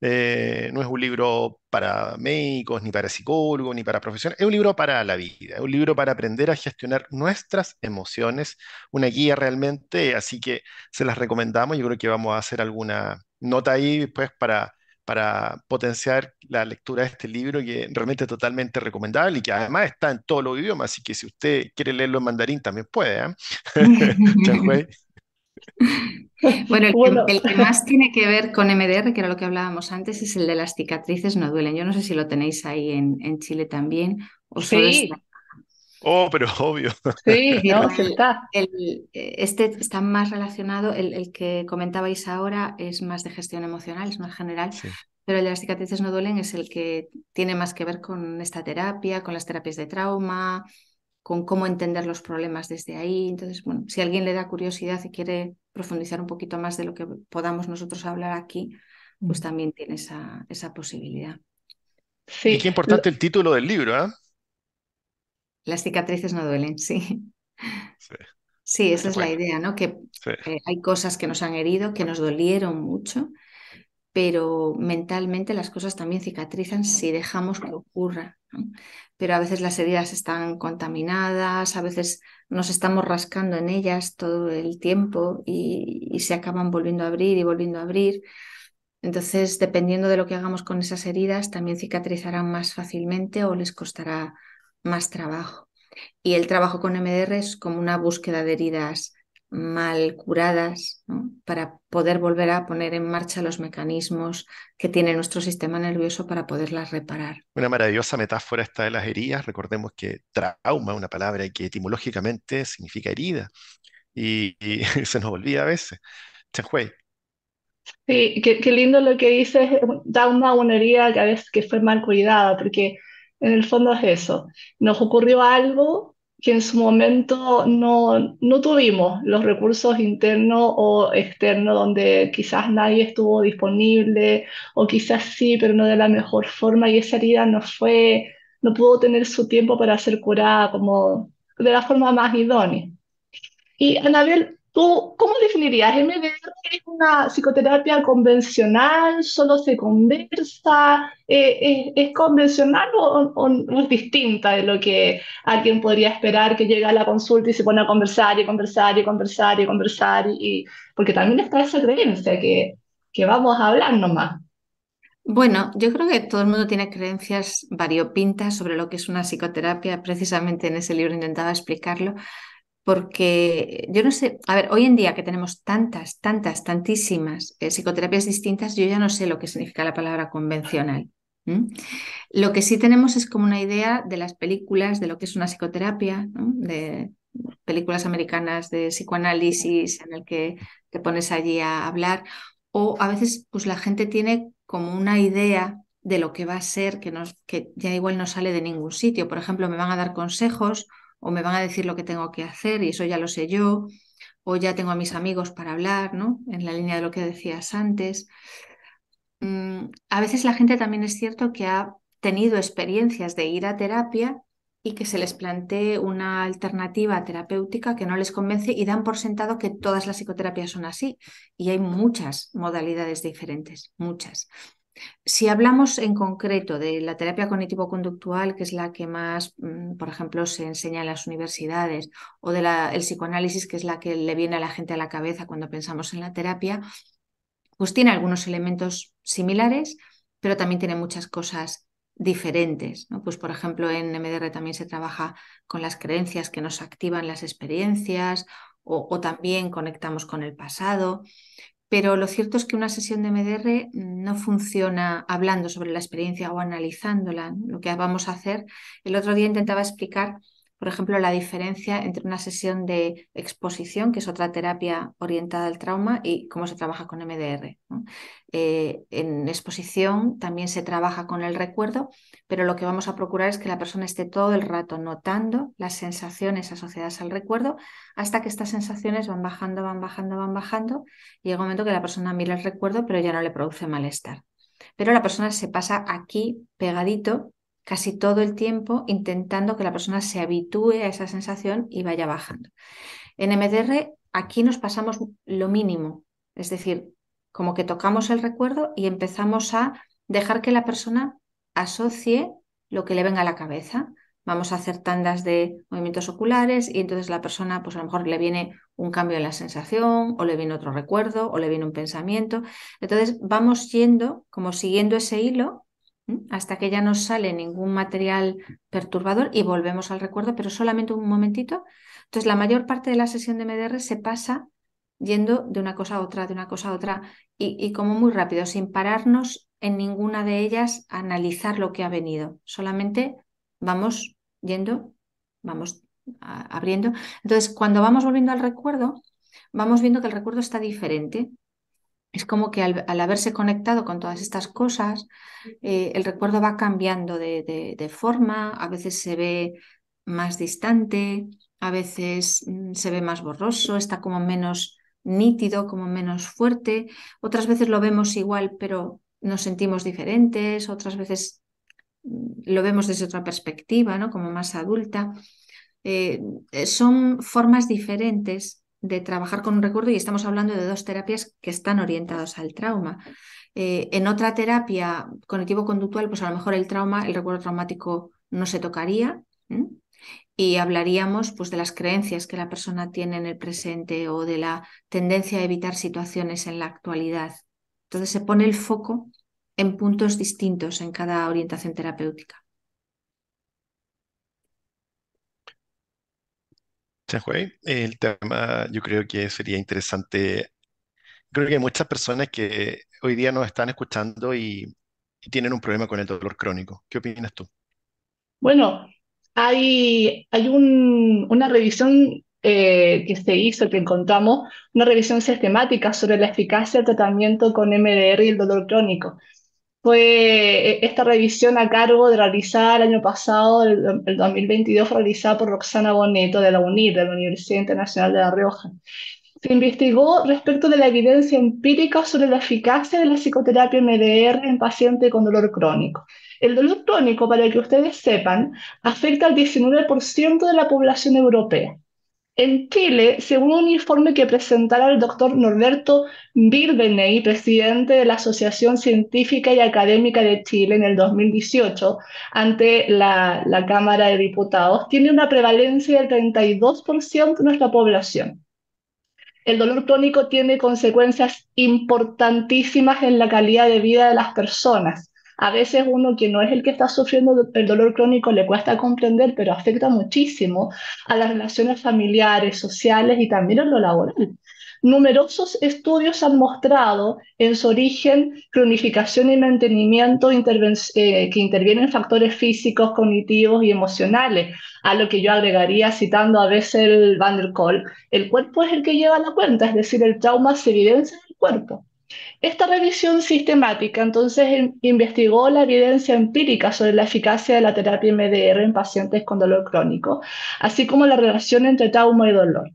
Eh, no es un libro para médicos, ni para psicólogos, ni para profesionales, es un libro para la vida, es un libro para aprender a gestionar nuestras emociones, una guía realmente, así que se las recomendamos, yo creo que vamos a hacer alguna nota ahí pues para para potenciar la lectura de este libro que realmente es totalmente recomendable y que además está en todos los idiomas, así que si usted quiere leerlo en mandarín también puede. ¿eh? bueno, el, Que, más tiene que ver con MDR, que era lo que hablábamos antes, es el de las cicatrices no duelen. Yo no sé si lo tenéis ahí en, en Chile también o solo sí. Oh, pero obvio. Sí, no, está. El, este está más relacionado, el, el, que comentabais ahora es más de gestión emocional, es más general, sí. pero el de las cicatrices no duelen es el que tiene más que ver con esta terapia, con las terapias de trauma, con cómo entender los problemas desde ahí. Entonces, bueno, si alguien le da curiosidad y quiere profundizar un poquito más de lo que podamos nosotros hablar aquí, pues mm. también tiene esa, esa posibilidad. Sí. Y qué importante el título del libro, ¿eh? Las cicatrices no duelen, sí. Sí, sí esa es la idea, ¿no? Que sí. eh, hay cosas que nos han herido, que nos dolieron mucho, pero mentalmente las cosas también cicatrizan si dejamos que ocurra. ¿no? Pero a veces las heridas están contaminadas, a veces nos estamos rascando en ellas todo el tiempo y, y se acaban volviendo a abrir y volviendo a abrir. Entonces, dependiendo de lo que hagamos con esas heridas, también cicatrizarán más fácilmente o les costará más trabajo. Y el trabajo con MDR es como una búsqueda de heridas mal curadas ¿no? para poder volver a poner en marcha los mecanismos que tiene nuestro sistema nervioso para poderlas reparar. Una maravillosa metáfora esta de las heridas. Recordemos que trauma, una palabra que etimológicamente significa herida, y, y se nos olvida a veces. Chanhui. Sí, qué, qué, lindo lo que dices, trauma, una herida que a veces que fue mal cuidada, porque en el fondo es eso. Nos ocurrió algo que en su momento no, no tuvimos los recursos internos o externos donde quizás nadie estuvo disponible o quizás sí, pero no de la mejor forma y esa herida nos fue no pudo tener su tiempo para ser curada como de la forma más idónea. Y Anabel, ¿tú cómo definirías? ¿MDR es una psicoterapia convencional? ¿Solo se conversa? Eh, ¿es, convencional o, o, es distinta de lo que alguien podría esperar que llegue a la consulta y se pone a conversar y conversar y conversar y conversar? Y, porque también está esa creencia que, que vamos a hablar nomás. Bueno, yo creo que todo el mundo tiene creencias variopintas sobre lo que es una psicoterapia. Precisamente en ese libro intentaba explicarlo, porque yo no sé, a ver, hoy en día que tenemos tantas, tantas, tantísimas eh, psicoterapias distintas, yo ya no sé lo que significa la palabra convencional. Lo que sí tenemos es como una idea de las películas, de lo que es una psicoterapia, de películas americanas de psicoanálisis en el que te pones allí a hablar, o a veces pues la gente tiene como una idea de lo que va a ser que, nos, que ya igual no sale de ningún sitio. Por ejemplo, me van a dar consejos o me van a decir lo que tengo que hacer y eso ya lo sé yo, o ya tengo a mis amigos para hablar, ¿no? En la línea de lo que decías antes. Mm, a veces la gente también es cierto que ha tenido experiencias de ir a terapia y que se les plantee una alternativa terapéutica que no les convence y dan por sentado que todas las psicoterapias son así. Y hay muchas modalidades diferentes, muchas. Si hablamos en concreto de la terapia cognitivo-conductual, que es la que más, mm, por ejemplo, se enseña en las universidades, o del psicoanálisis, que es la que le viene a la gente a la cabeza cuando pensamos en la terapia, pues tiene algunos elementos similares, pero también tiene muchas cosas diferentes. Pues, por ejemplo, en MDR también se trabaja con las creencias que nos activan las experiencias o, también conectamos con el pasado. Pero lo cierto es que una sesión de MDR no funciona hablando sobre la experiencia o analizándola. Lo que vamos a hacer, el otro día intentaba explicar por ejemplo, la diferencia entre una sesión de exposición, que es otra terapia orientada al trauma, y cómo se trabaja con MDR. Eh, en exposición también se trabaja con el recuerdo, pero lo que vamos a procurar es que la persona esté todo el rato notando las sensaciones asociadas al recuerdo hasta que estas sensaciones van bajando, van bajando, van bajando. Y llega un momento que la persona mira el recuerdo, pero ya no le produce malestar. Pero la persona se pasa aquí pegadito casi todo el tiempo intentando que la persona se habitúe a esa sensación y vaya bajando. En MDR aquí nos pasamos lo mínimo, es decir, como que tocamos el recuerdo y empezamos a dejar que la persona asocie lo que le venga a la cabeza. Vamos a hacer tandas de movimientos oculares y entonces la persona, pues a lo mejor le viene un cambio en la sensación o le viene otro recuerdo o le viene un pensamiento. Entonces vamos yendo como siguiendo ese hilo hasta que ya no sale ningún material perturbador y volvemos al recuerdo, pero solamente un momentito. Entonces, la mayor parte de la sesión de MDR se pasa yendo de una cosa a otra, de una cosa a otra, y, como muy rápido, sin pararnos en ninguna de ellas a analizar lo que ha venido. Solamente vamos yendo, vamos abriendo. Entonces, cuando vamos volviendo al recuerdo, vamos viendo que el recuerdo está diferente es como que al, haberse conectado con todas estas cosas, eh, el recuerdo va cambiando de, forma, a veces se ve más distante, a veces mm, se ve más borroso, está como menos nítido, como menos fuerte, otras veces lo vemos igual pero nos sentimos diferentes, otras veces mm, lo vemos desde otra perspectiva, ¿no? como más adulta. Eh, eh, son formas diferentes de trabajar con un recuerdo y estamos hablando de dos terapias que están orientadas al trauma. Eh, en otra terapia cognitivo-conductual, pues a lo mejor el trauma, el recuerdo traumático no se tocaría y hablaríamos pues de las creencias que la persona tiene en el presente o de la tendencia a evitar situaciones en la actualidad. Entonces se pone el foco en puntos distintos en cada orientación terapéutica. El tema yo creo que sería interesante. Creo que hay muchas personas que hoy día nos están escuchando y, tienen un problema con el dolor crónico. ¿Qué opinas tú? Bueno, hay, hay una revisión eh, que se hizo, que encontramos, una revisión sistemática sobre la eficacia del tratamiento con MDR y el dolor crónico fue eh, esta revisión a cargo de realizar el año pasado, el, 2022, fue realizada por Roxana Boneto de la UNIR, de la Universidad Internacional de La Rioja. se investigó respecto de la evidencia empírica sobre la eficacia de la psicoterapia MDR en pacientes con dolor crónico. El dolor crónico, para que ustedes sepan, afecta al 19% de la población europea. En Chile, según un informe que presentara el doctor Norberto Birbeney, presidente de la Asociación Científica y Académica de Chile en el 2018, ante la, la Cámara de Diputados, tiene una prevalencia del 32% de nuestra población. El dolor crónico tiene consecuencias importantísimas en la calidad de vida de las personas a veces uno que no es el que está sufriendo el dolor crónico le cuesta comprender, pero afecta muchísimo a las relaciones familiares, sociales y también en lo laboral. Numerosos estudios han mostrado en su origen cronificación y mantenimiento eh, que intervienen factores físicos, cognitivos y emocionales, a lo que yo agregaría citando a veces el Van der Kolk, el cuerpo es el que lleva la cuenta, es decir, el trauma se evidencia en el cuerpo. Esta revisión sistemática entonces investigó la evidencia empírica sobre la eficacia de la terapia MDR en pacientes con dolor crónico, así como la relación entre trauma y dolor.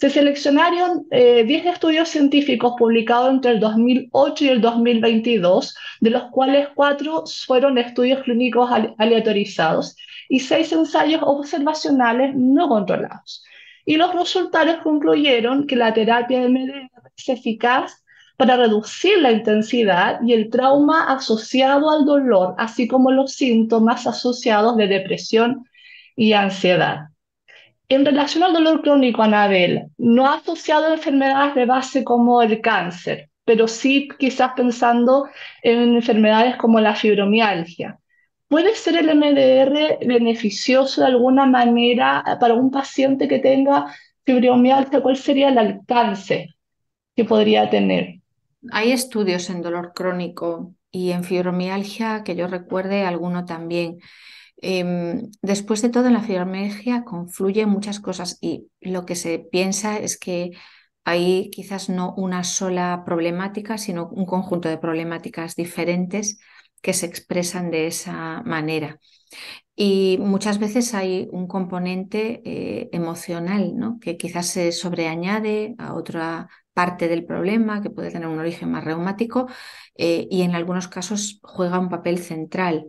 Se seleccionaron 10 eh, estudios científicos publicados entre el 2008 y el 2022, de los cuales 4 fueron estudios clínicos aleatorizados y 6 ensayos observacionales no controlados. Y los resultados concluyeron que la terapia MDR es eficaz para reducir la intensidad y el trauma asociado al dolor, así como los síntomas asociados de depresión y ansiedad. En relación al dolor crónico, Anabel, no ha asociado a enfermedades de base como el cáncer, pero sí quizás pensando en enfermedades como la fibromialgia. ¿Puede ser el MDR beneficioso de alguna manera para un paciente que tenga fibromialgia? ¿Cuál sería el alcance que podría tener? Hay estudios en dolor crónico y en fibromialgia que yo recuerde alguno también. Em, después de todo, en la fibromialgia confluyen muchas cosas y lo que se piensa es que hay quizás no una sola problemática, sino un conjunto de problemáticas diferentes que se expresan de esa manera. Y muchas veces hay un componente eh, emocional, ¿no? que quizás se sobreañade a otra parte del problema, que puede tener un origen más reumático, eh, y en algunos casos juega un papel central.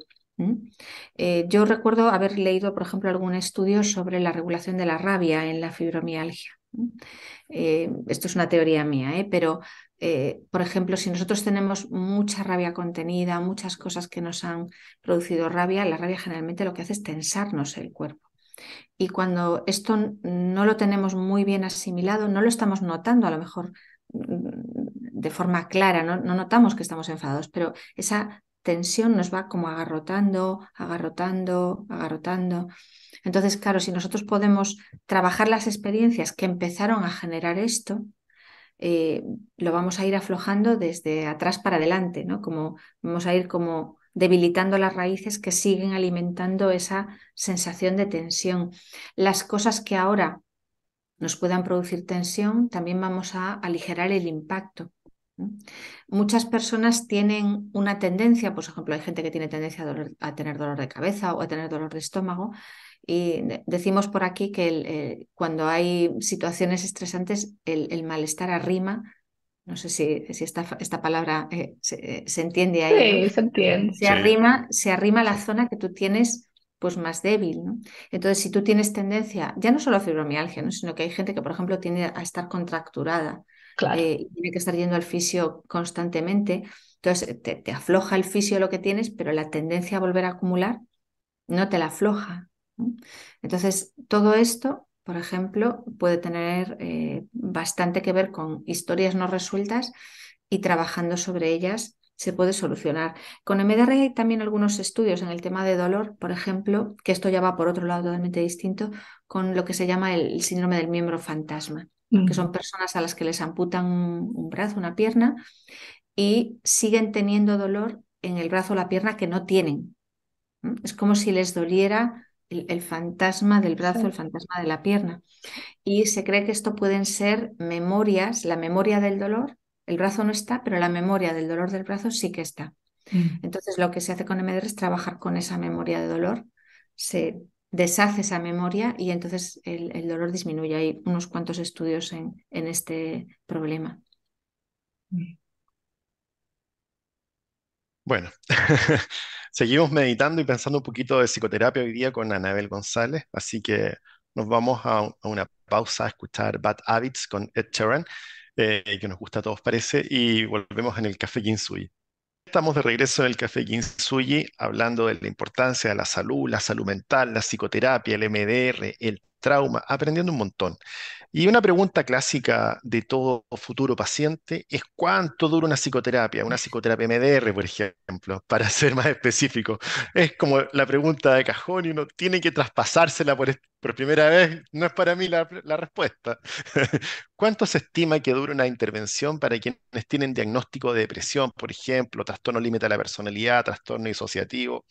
Eh, yo recuerdo haber leído, por ejemplo, algún estudio sobre la regulación de la rabia en la fibromialgia. Eh, esto es una teoría mía, pero por ejemplo, si nosotros tenemos mucha rabia contenida, muchas cosas que nos han producido rabia, la rabia generalmente lo que hace es tensarnos el cuerpo. Y cuando esto no lo tenemos muy bien asimilado, no lo estamos notando a lo mejor mm, de forma clara, no, notamos que estamos enfadados, pero esa tensión nos va como agarrotando, agarrotando, agarrotando. Entonces, claro, si nosotros podemos trabajar las experiencias que empezaron a generar esto, eh, lo vamos a ir aflojando desde atrás para adelante, ¿no? Como vamos a ir como debilitando las raíces que siguen alimentando esa sensación de tensión. Las cosas que ahora nos puedan producir tensión, también vamos a aligerar el impacto. Muchas personas tienen una tendencia, por ejemplo, hay gente que tiene tendencia a, tener dolor de cabeza o a tener dolor de estómago, y decimos por aquí que eh, cuando hay situaciones estresantes, el malestar arrima no sé si, si esta, esta, palabra eh, eh, se, entiende ahí. Sí, se entiende. Se, arrima, se arrima la zona que tú tienes pues más débil. ¿no? Entonces, si tú tienes tendencia, ya no solo a fibromialgia, ¿no? sino que hay gente que, por ejemplo, tiende a estar contracturada eh, y tiene que estar yendo al fisio constantemente. Entonces, te, te, afloja el fisio lo que tienes, pero la tendencia a volver a acumular no te la afloja. Entonces, todo esto por ejemplo, puede tener eh, bastante que ver con historias no resueltas y trabajando sobre ellas se puede solucionar. Con MDR hay también algunos estudios en el tema de dolor, por ejemplo, que esto ya va por otro lado totalmente distinto, con lo que se llama el, síndrome del miembro fantasma, que son personas a las que les amputan un, brazo, una pierna, y siguen teniendo dolor en el brazo o la pierna que no tienen. Es como si les doliera el, fantasma del brazo, el fantasma de la pierna. Y se cree que esto pueden ser memorias, la memoria del dolor, el brazo no está, pero la memoria del dolor del brazo sí que está. Mm. Entonces lo que se hace con MDR es trabajar con esa memoria de dolor, se deshace esa memoria y entonces el, dolor disminuye. Hay unos cuantos estudios en, en este problema. Bueno, seguimos meditando y pensando un poquito de psicoterapia hoy día con Anabel González, así que nos vamos a, una pausa a escuchar Bad Habits con Ed Sheeran, eh, que nos gusta a todos parece, y volvemos en el Café Kinsui. Estamos de regreso en el Café Kinsuyi hablando de la importancia de la salud, la salud mental, la psicoterapia, el MDR, el trauma, aprendiendo un montón. Y una pregunta clásica de todo futuro paciente es cuánto dura una psicoterapia, una psicoterapia MDR, por ejemplo, para ser más específico. Es como la pregunta de cajón y uno tiene que traspasársela por, primera vez. No es para mí la, respuesta. ¿Cuánto se estima que dura una intervención para quienes tienen diagnóstico de depresión, por ejemplo, trastorno límite de la personalidad, trastorno disociativo?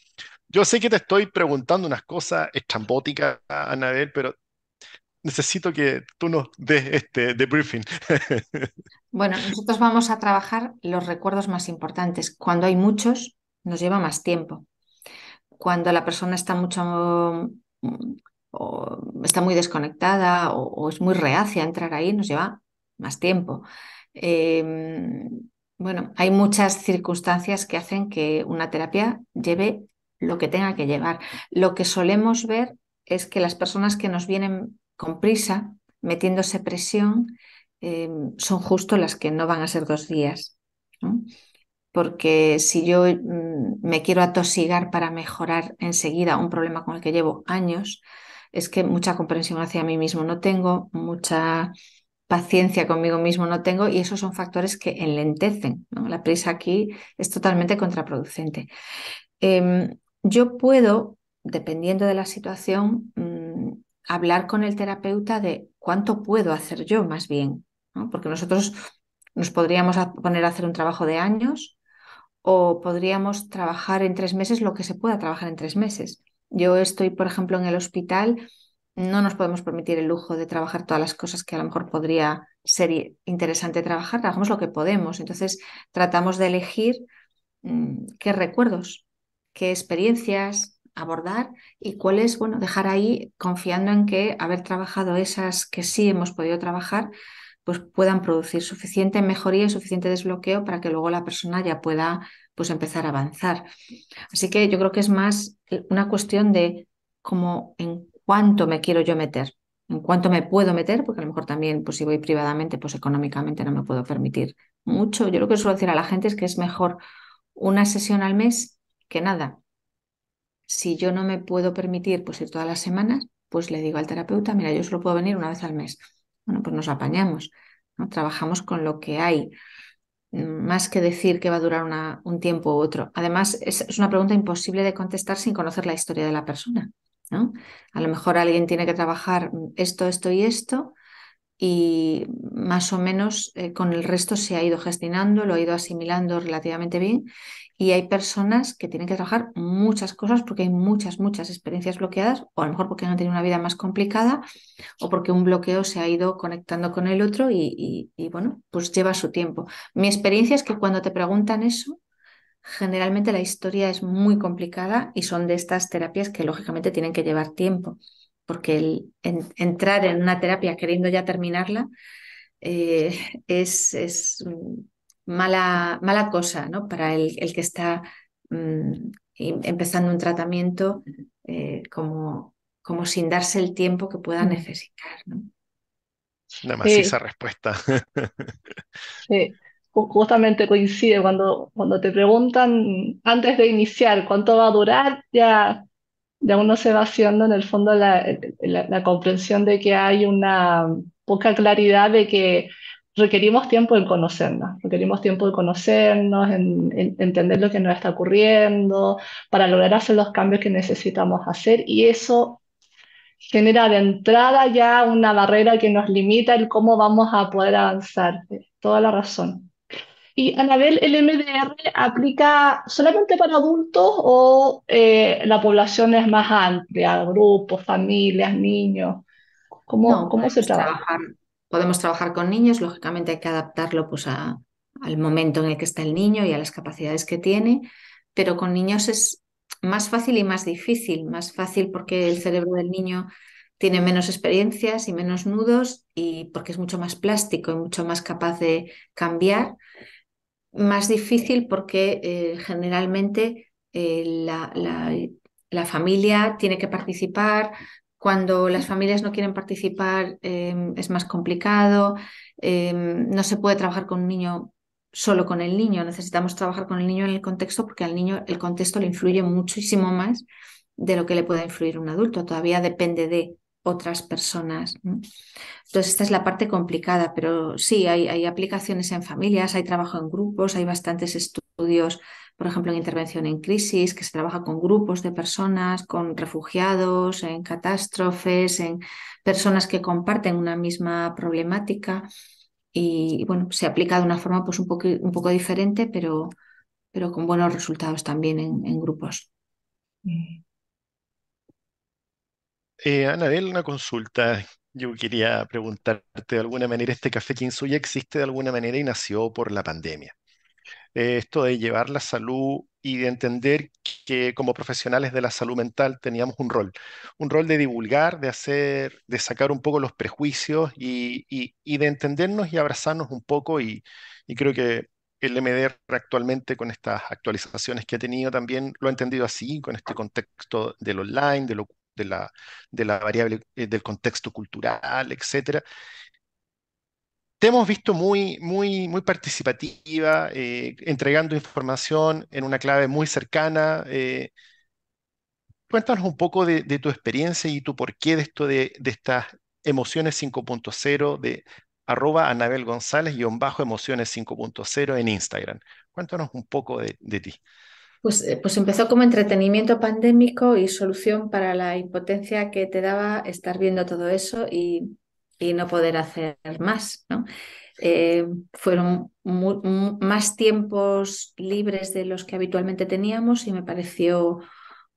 Yo sé que te estoy preguntando unas cosas estrambóticas, Anabel, pero necesito que tú nos des este debriefing. Bueno, nosotros vamos a trabajar los recuerdos más importantes. Cuando hay muchos, nos lleva más tiempo. Cuando la persona está mucho o está muy desconectada o, es muy reacia a entrar ahí, nos lleva más tiempo. Em, bueno, hay muchas circunstancias que hacen que una terapia lleve lo que tenga que llevar. Lo que solemos ver es que las personas que nos vienen con prisa, metiéndose presión, em, son justo las que no van a ser dos días. Porque si yo mm, me quiero atosigar para mejorar enseguida un problema con el que llevo años, es que mucha comprensión hacia mí mismo no tengo, mucha paciencia conmigo mismo no tengo y esos son factores que enlentecen. La prisa aquí es totalmente contraproducente. Em, yo puedo, dependiendo de la situación, hablar con el terapeuta de cuánto puedo hacer yo más bien, porque nosotros nos podríamos poner a hacer un trabajo de años o podríamos trabajar en tres meses lo que se pueda trabajar en tres meses. Yo estoy, por ejemplo, en el hospital, no nos podemos permitir el lujo de trabajar todas las cosas que a lo mejor podría ser interesante trabajar, trabajamos lo que podemos. Entonces, tratamos de elegir mm, qué recuerdos, qué experiencias, abordar y cuál es, bueno, dejar ahí confiando en que haber trabajado esas que sí hemos podido trabajar, pues puedan producir suficiente mejoría y suficiente desbloqueo para que luego la persona ya pueda pues empezar a avanzar. Así que yo creo que es más una cuestión de cómo en cuánto me quiero yo meter, en cuánto me puedo meter, porque a lo mejor también, pues si voy privadamente, pues económicamente no me puedo permitir mucho. Yo lo que suelo decir a la gente es que es mejor una sesión al mes que nada, si yo no me puedo permitir pues, ir todas las semanas, pues le digo al terapeuta, mira, yo solo puedo venir una vez al mes. Bueno, pues nos apañamos, ¿no? trabajamos con lo que hay, más que decir que va a durar una, un tiempo u otro. Además, es, es, una pregunta imposible de contestar sin conocer la historia de la persona. ¿no? A lo mejor alguien tiene que trabajar esto, esto y esto, y más o menos eh, con el resto se ha ido gestionando, lo ha ido asimilando relativamente bien y hay personas que tienen que trabajar muchas cosas porque hay muchas, muchas experiencias bloqueadas o a lo mejor porque han tenido una vida más complicada o porque un bloqueo se ha ido conectando con el otro y, y bueno, pues lleva su tiempo. Mi experiencia es que cuando te preguntan eso, generalmente la historia es muy complicada y son de estas terapias que lógicamente tienen que llevar tiempo porque el entrar en una terapia queriendo ya terminarla eh, es, mala, mala cosa ¿no? para el, que está mm, empezando un tratamiento eh, como, como sin darse el tiempo que pueda mm. necesitar. ¿no? Una maciza respuesta. sí, justamente coincide cuando, cuando te preguntan antes de iniciar cuánto va a durar, ya ya uno se va haciendo en el fondo la, la, comprensión de que hay una poca claridad de que requerimos tiempo en conocernos, requerimos tiempo en conocernos, en, entender lo que nos está ocurriendo, para lograr hacer los cambios que necesitamos hacer y eso genera de entrada ya una barrera que nos limita el cómo vamos a poder avanzar. Toda la razón. Y Anabel, ¿el MDR aplica solamente para adultos o eh, la población es más amplia, grupos, familias, niños? ¿Cómo, cómo se trabaja? podemos trabajar con niños, lógicamente hay que adaptarlo pues, a, al momento en el que está el niño y a las capacidades que tiene, pero con niños es, más fácil y más difícil. Más fácil porque el cerebro del niño tiene menos experiencias y menos nudos y porque es mucho más plástico y mucho más capaz de cambiar. Más difícil porque eh, generalmente eh, la, la, familia tiene que participar. Cuando las familias no quieren participar em, es más complicado. Em, no se puede trabajar con un niño solo con el niño. Necesitamos trabajar con el niño en el contexto porque al niño el contexto le influye muchísimo más de lo que le puede influir un adulto. Todavía depende de otras personas. Entonces, esta es la parte complicada, pero sí, hay, hay, aplicaciones en familias, hay trabajo en grupos, hay bastantes estudios, por ejemplo, en intervención en crisis, que se trabaja con grupos de personas, con refugiados, en catástrofes, en personas que comparten una misma problemática. Y bueno, se aplica de una forma pues, un, poco, un poco diferente, pero, pero con buenos resultados también en, en grupos. Eh, Anabel, una consulta. Yo quería preguntarte de alguna manera, ¿este café Kinsuya existe de alguna manera y nació por la pandemia? Eh, esto de llevar la salud y de entender que como profesionales de la salud mental teníamos un rol, un rol de divulgar, de hacer, de sacar un poco los prejuicios y, de entendernos y abrazarnos un poco y, y creo que el MDR actualmente con estas actualizaciones que ha tenido también lo ha entendido así, con este contexto del online, de lo de la, de la variable eh, del contexto cultural, etcétera. Te hemos visto muy, muy, muy participativa, eh, entregando información en una clave muy cercana. Eh, cuéntanos un poco de, tu experiencia y tu porqué de esto de, estas emociones 5.0 de arroba Anabel González y bajo emociones 5.0 en Instagram. Cuéntanos un poco de, de ti. Pues, eh, pues, empezó como entretenimiento pandémico y solución para la impotencia que te daba estar viendo todo eso y, no poder hacer más. ¿no? Eh, fueron más tiempos libres de los que habitualmente teníamos y me pareció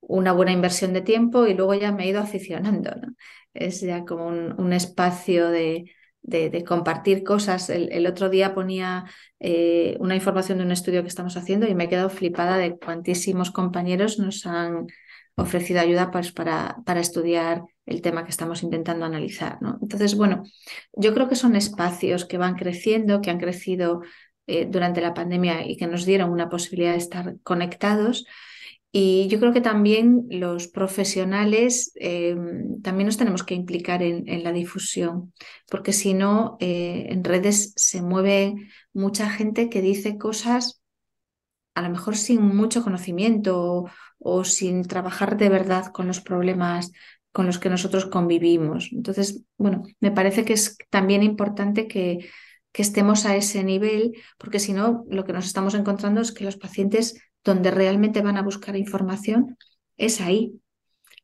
una buena inversión de tiempo y luego ya me he ido aficionando. ¿no? Es ya como un espacio de, de, compartir cosas. El, otro día ponía eh, una información de un estudio que estamos haciendo y me he quedado flipada de cuantísimos compañeros nos han ofrecido ayuda pues, para, para estudiar el tema que estamos intentando analizar. ¿no? Entonces, bueno, yo creo que son espacios que van creciendo, que han crecido eh, durante la pandemia y que nos dieron una posibilidad de estar conectados. Y yo creo que también los profesionales eh, también nos tenemos que implicar en, la difusión, porque si no, eh, en redes se mueve mucha gente que dice cosas a lo mejor sin mucho conocimiento o, sin trabajar de verdad con los problemas con los que nosotros convivimos. Entonces, bueno, me parece que es también importante que, que estemos a ese nivel, porque si no, lo que nos estamos encontrando es que los pacientes donde realmente van a buscar información es ahí.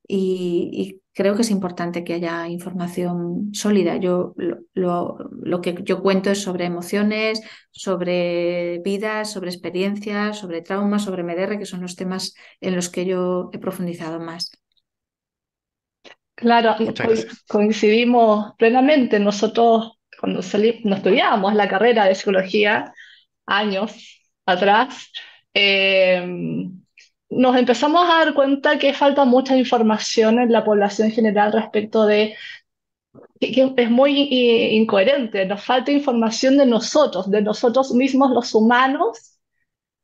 Y, creo que es importante que haya información sólida. Yo lo, lo, que yo cuento es sobre emociones, sobre vidas, sobre experiencias, sobre traumas, sobre MDR, que son los temas en los que yo he profundizado más. Claro, coincidimos plenamente. Nosotros, cuando salimos, no estudiábamos la carrera de psicología años atrás, eh, nos empezamos a dar cuenta que falta mucha información en la población general respecto de que, es muy incoherente, nos falta información de nosotros, de nosotros mismos los humanos,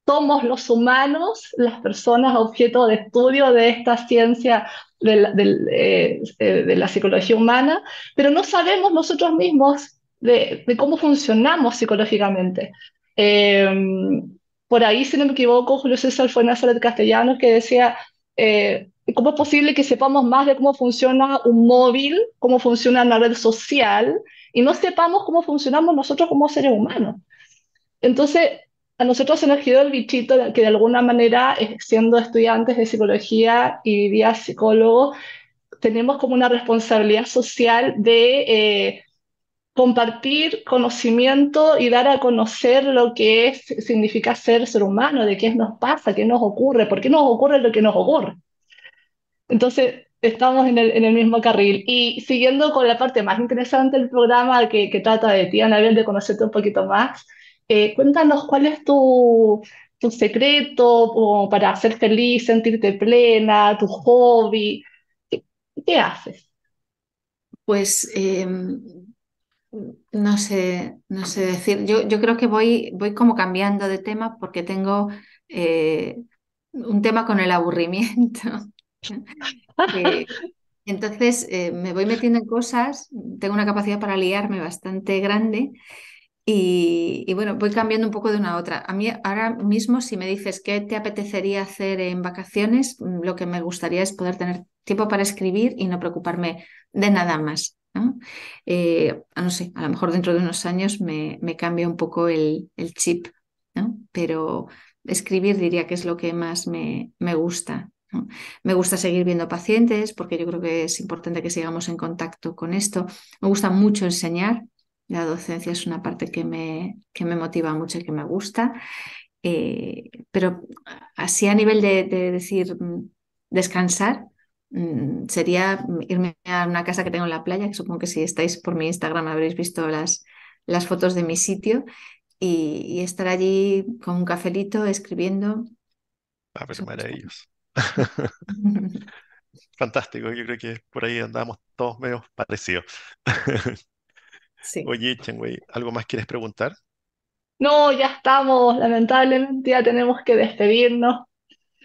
somos los humanos, las personas objeto de estudio de esta ciencia de la, eh, eh, de la psicología humana, pero no sabemos nosotros mismos de, de cómo funcionamos psicológicamente. Eh, por ahí, si no me equivoco, Julio César fue Nazaret Castellanos que decía, eh, ¿cómo es posible que sepamos más de cómo funciona un móvil, cómo funciona una red social, y no sepamos cómo funcionamos nosotros como seres humanos? Entonces, a nosotros se nos quedó el bichito que de alguna manera, eh, siendo estudiantes de psicología y día psicólogos, tenemos como una responsabilidad social de eh, compartir conocimiento y dar a conocer lo que significa ser ser humano, de qué nos pasa, qué nos ocurre, por qué nos ocurre lo que nos ocurre. Entonces, estamos en el, en el mismo carril. Y siguiendo con la parte más interesante del programa que, que trata de ti, Anabel, de conocerte un poquito más, eh, cuéntanos cuál es tu, tu secreto para ser feliz, sentirte plena, tu hobby. ¿Qué, qué haces? Pues em, no sé, no sé decir. Yo, yo creo que voy, voy como cambiando de tema porque tengo eh, un tema con el aburrimiento. Eh, entonces eh, me voy metiendo en cosas, tengo una capacidad para liarme bastante grande y, bueno, voy cambiando un poco de una a otra. A mí ahora mismo, si me dices qué te apetecería hacer en vacaciones, lo que me gustaría es poder tener tiempo para escribir y no preocuparme de nada más. ¿No? Eh, no sé, a lo mejor dentro de unos años me, me cambia un poco el, el chip, ¿no? pero escribir diría que es lo que más me, me gusta. Me gusta seguir viendo pacientes porque yo creo que es importante que sigamos en contacto con esto. Me gusta mucho enseñar. La docencia es una parte que me, que me motiva mucho y que me gusta. Eh, pero así a nivel de, decir mm, descansar, sería irme a una casa que tengo en la playa, que supongo que si estáis por mi Instagram habréis visto las, las fotos de mi sitio, y, estar allí con un cafelito escribiendo. Ah, pero maravilloso. Fantástico, yo creo que por ahí andamos todos medio parecidos. Oye, Chengwei, ¿algo más quieres preguntar? No, ya estamos, lamentablemente ya tenemos que despedirnos.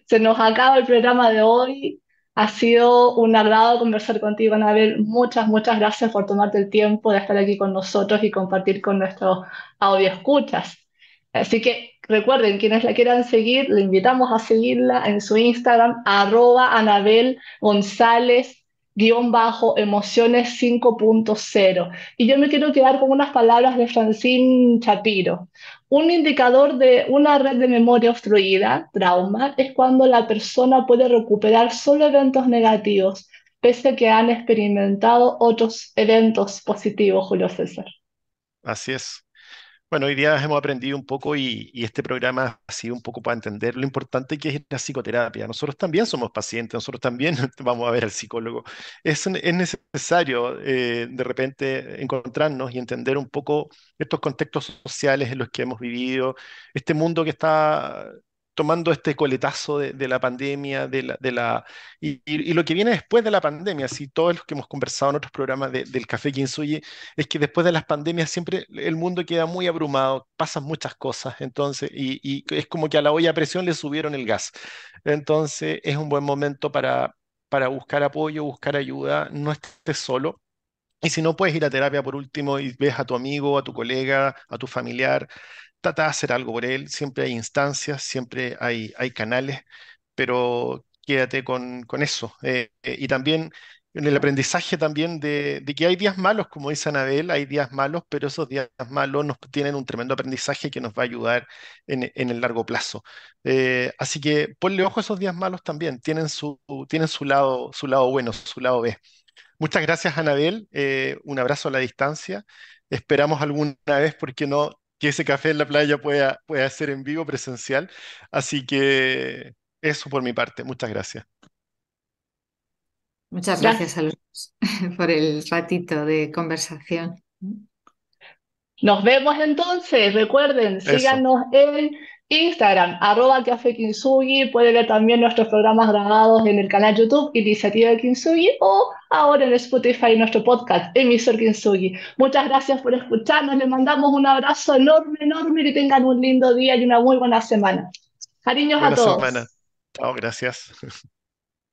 Se nos acaba el programa de hoy. Ha sido un agrado conversar contigo, Anabel. Muchas, muchas gracias por tomarte el tiempo de estar aquí con nosotros y compartir con nuestros escuchas Así que recuerden, quienes la quieran seguir, le invitamos a seguirla en su Instagram, arroba Anabel González guion bajo emociones 5.0. Y yo me quiero quedar con unas palabras de Francine Chapiro. Un indicador de una red de memoria obstruida, trauma, es cuando la persona puede recuperar solo eventos negativos, pese a que han experimentado otros eventos positivos, Julio César. Así es. Bueno, hoy día hemos aprendido un poco y, este programa ha sido un poco para entender lo importante que es la psicoterapia. Nosotros también somos pacientes, nosotros también vamos a ver al psicólogo. Es, es necesario eh, de repente encontrarnos y entender un poco estos contextos sociales en los que hemos vivido, este mundo que está tomando este coletazo de, la pandemia, de la, de la y, lo que viene después de la pandemia, así todos los que hemos conversado en otros programas del Café Kinsuyi, es que después de las pandemias siempre el mundo queda muy abrumado, pasan muchas cosas, entonces, y, es como que a la olla a presión le subieron el gas. Entonces es un buen momento para, para buscar apoyo, buscar ayuda, no estés solo. Y si no puedes ir a terapia por último y ves a tu amigo, a tu colega, a tu familiar, trata de hacer algo por él, siempre hay instancias, siempre hay, hay canales, pero quédate con, con eso. Eh, eh, y también en el aprendizaje también de, de, que hay días malos, como dice Anabel, hay días malos, pero esos días malos nos tienen un tremendo aprendizaje que nos va a ayudar en, en el largo plazo. Eh, así que ponle ojo a esos días malos también, tienen su, tienen su lado, su lado bueno, su lado B. Muchas gracias, Anabel. un abrazo a la distancia. Esperamos alguna vez, porque no, que ese café en la playa pueda, pueda ser en vivo, presencial. Así que eso por mi parte. Muchas gracias. Muchas gracias a los por el ratito de conversación. Nos vemos entonces. Recuerden, síganos en Instagram, arroba Café Kinsugi. Puede ver también nuestros programas grabados en el canal YouTube Iniciativa Kinsugi o ahora en Spotify nuestro podcast Emisor Kinsugi. Muchas gracias por escucharnos. Les mandamos un abrazo enorme, enorme. Que tengan un lindo día y una muy buena semana. Cariños a todos. Semana. Chao, gracias.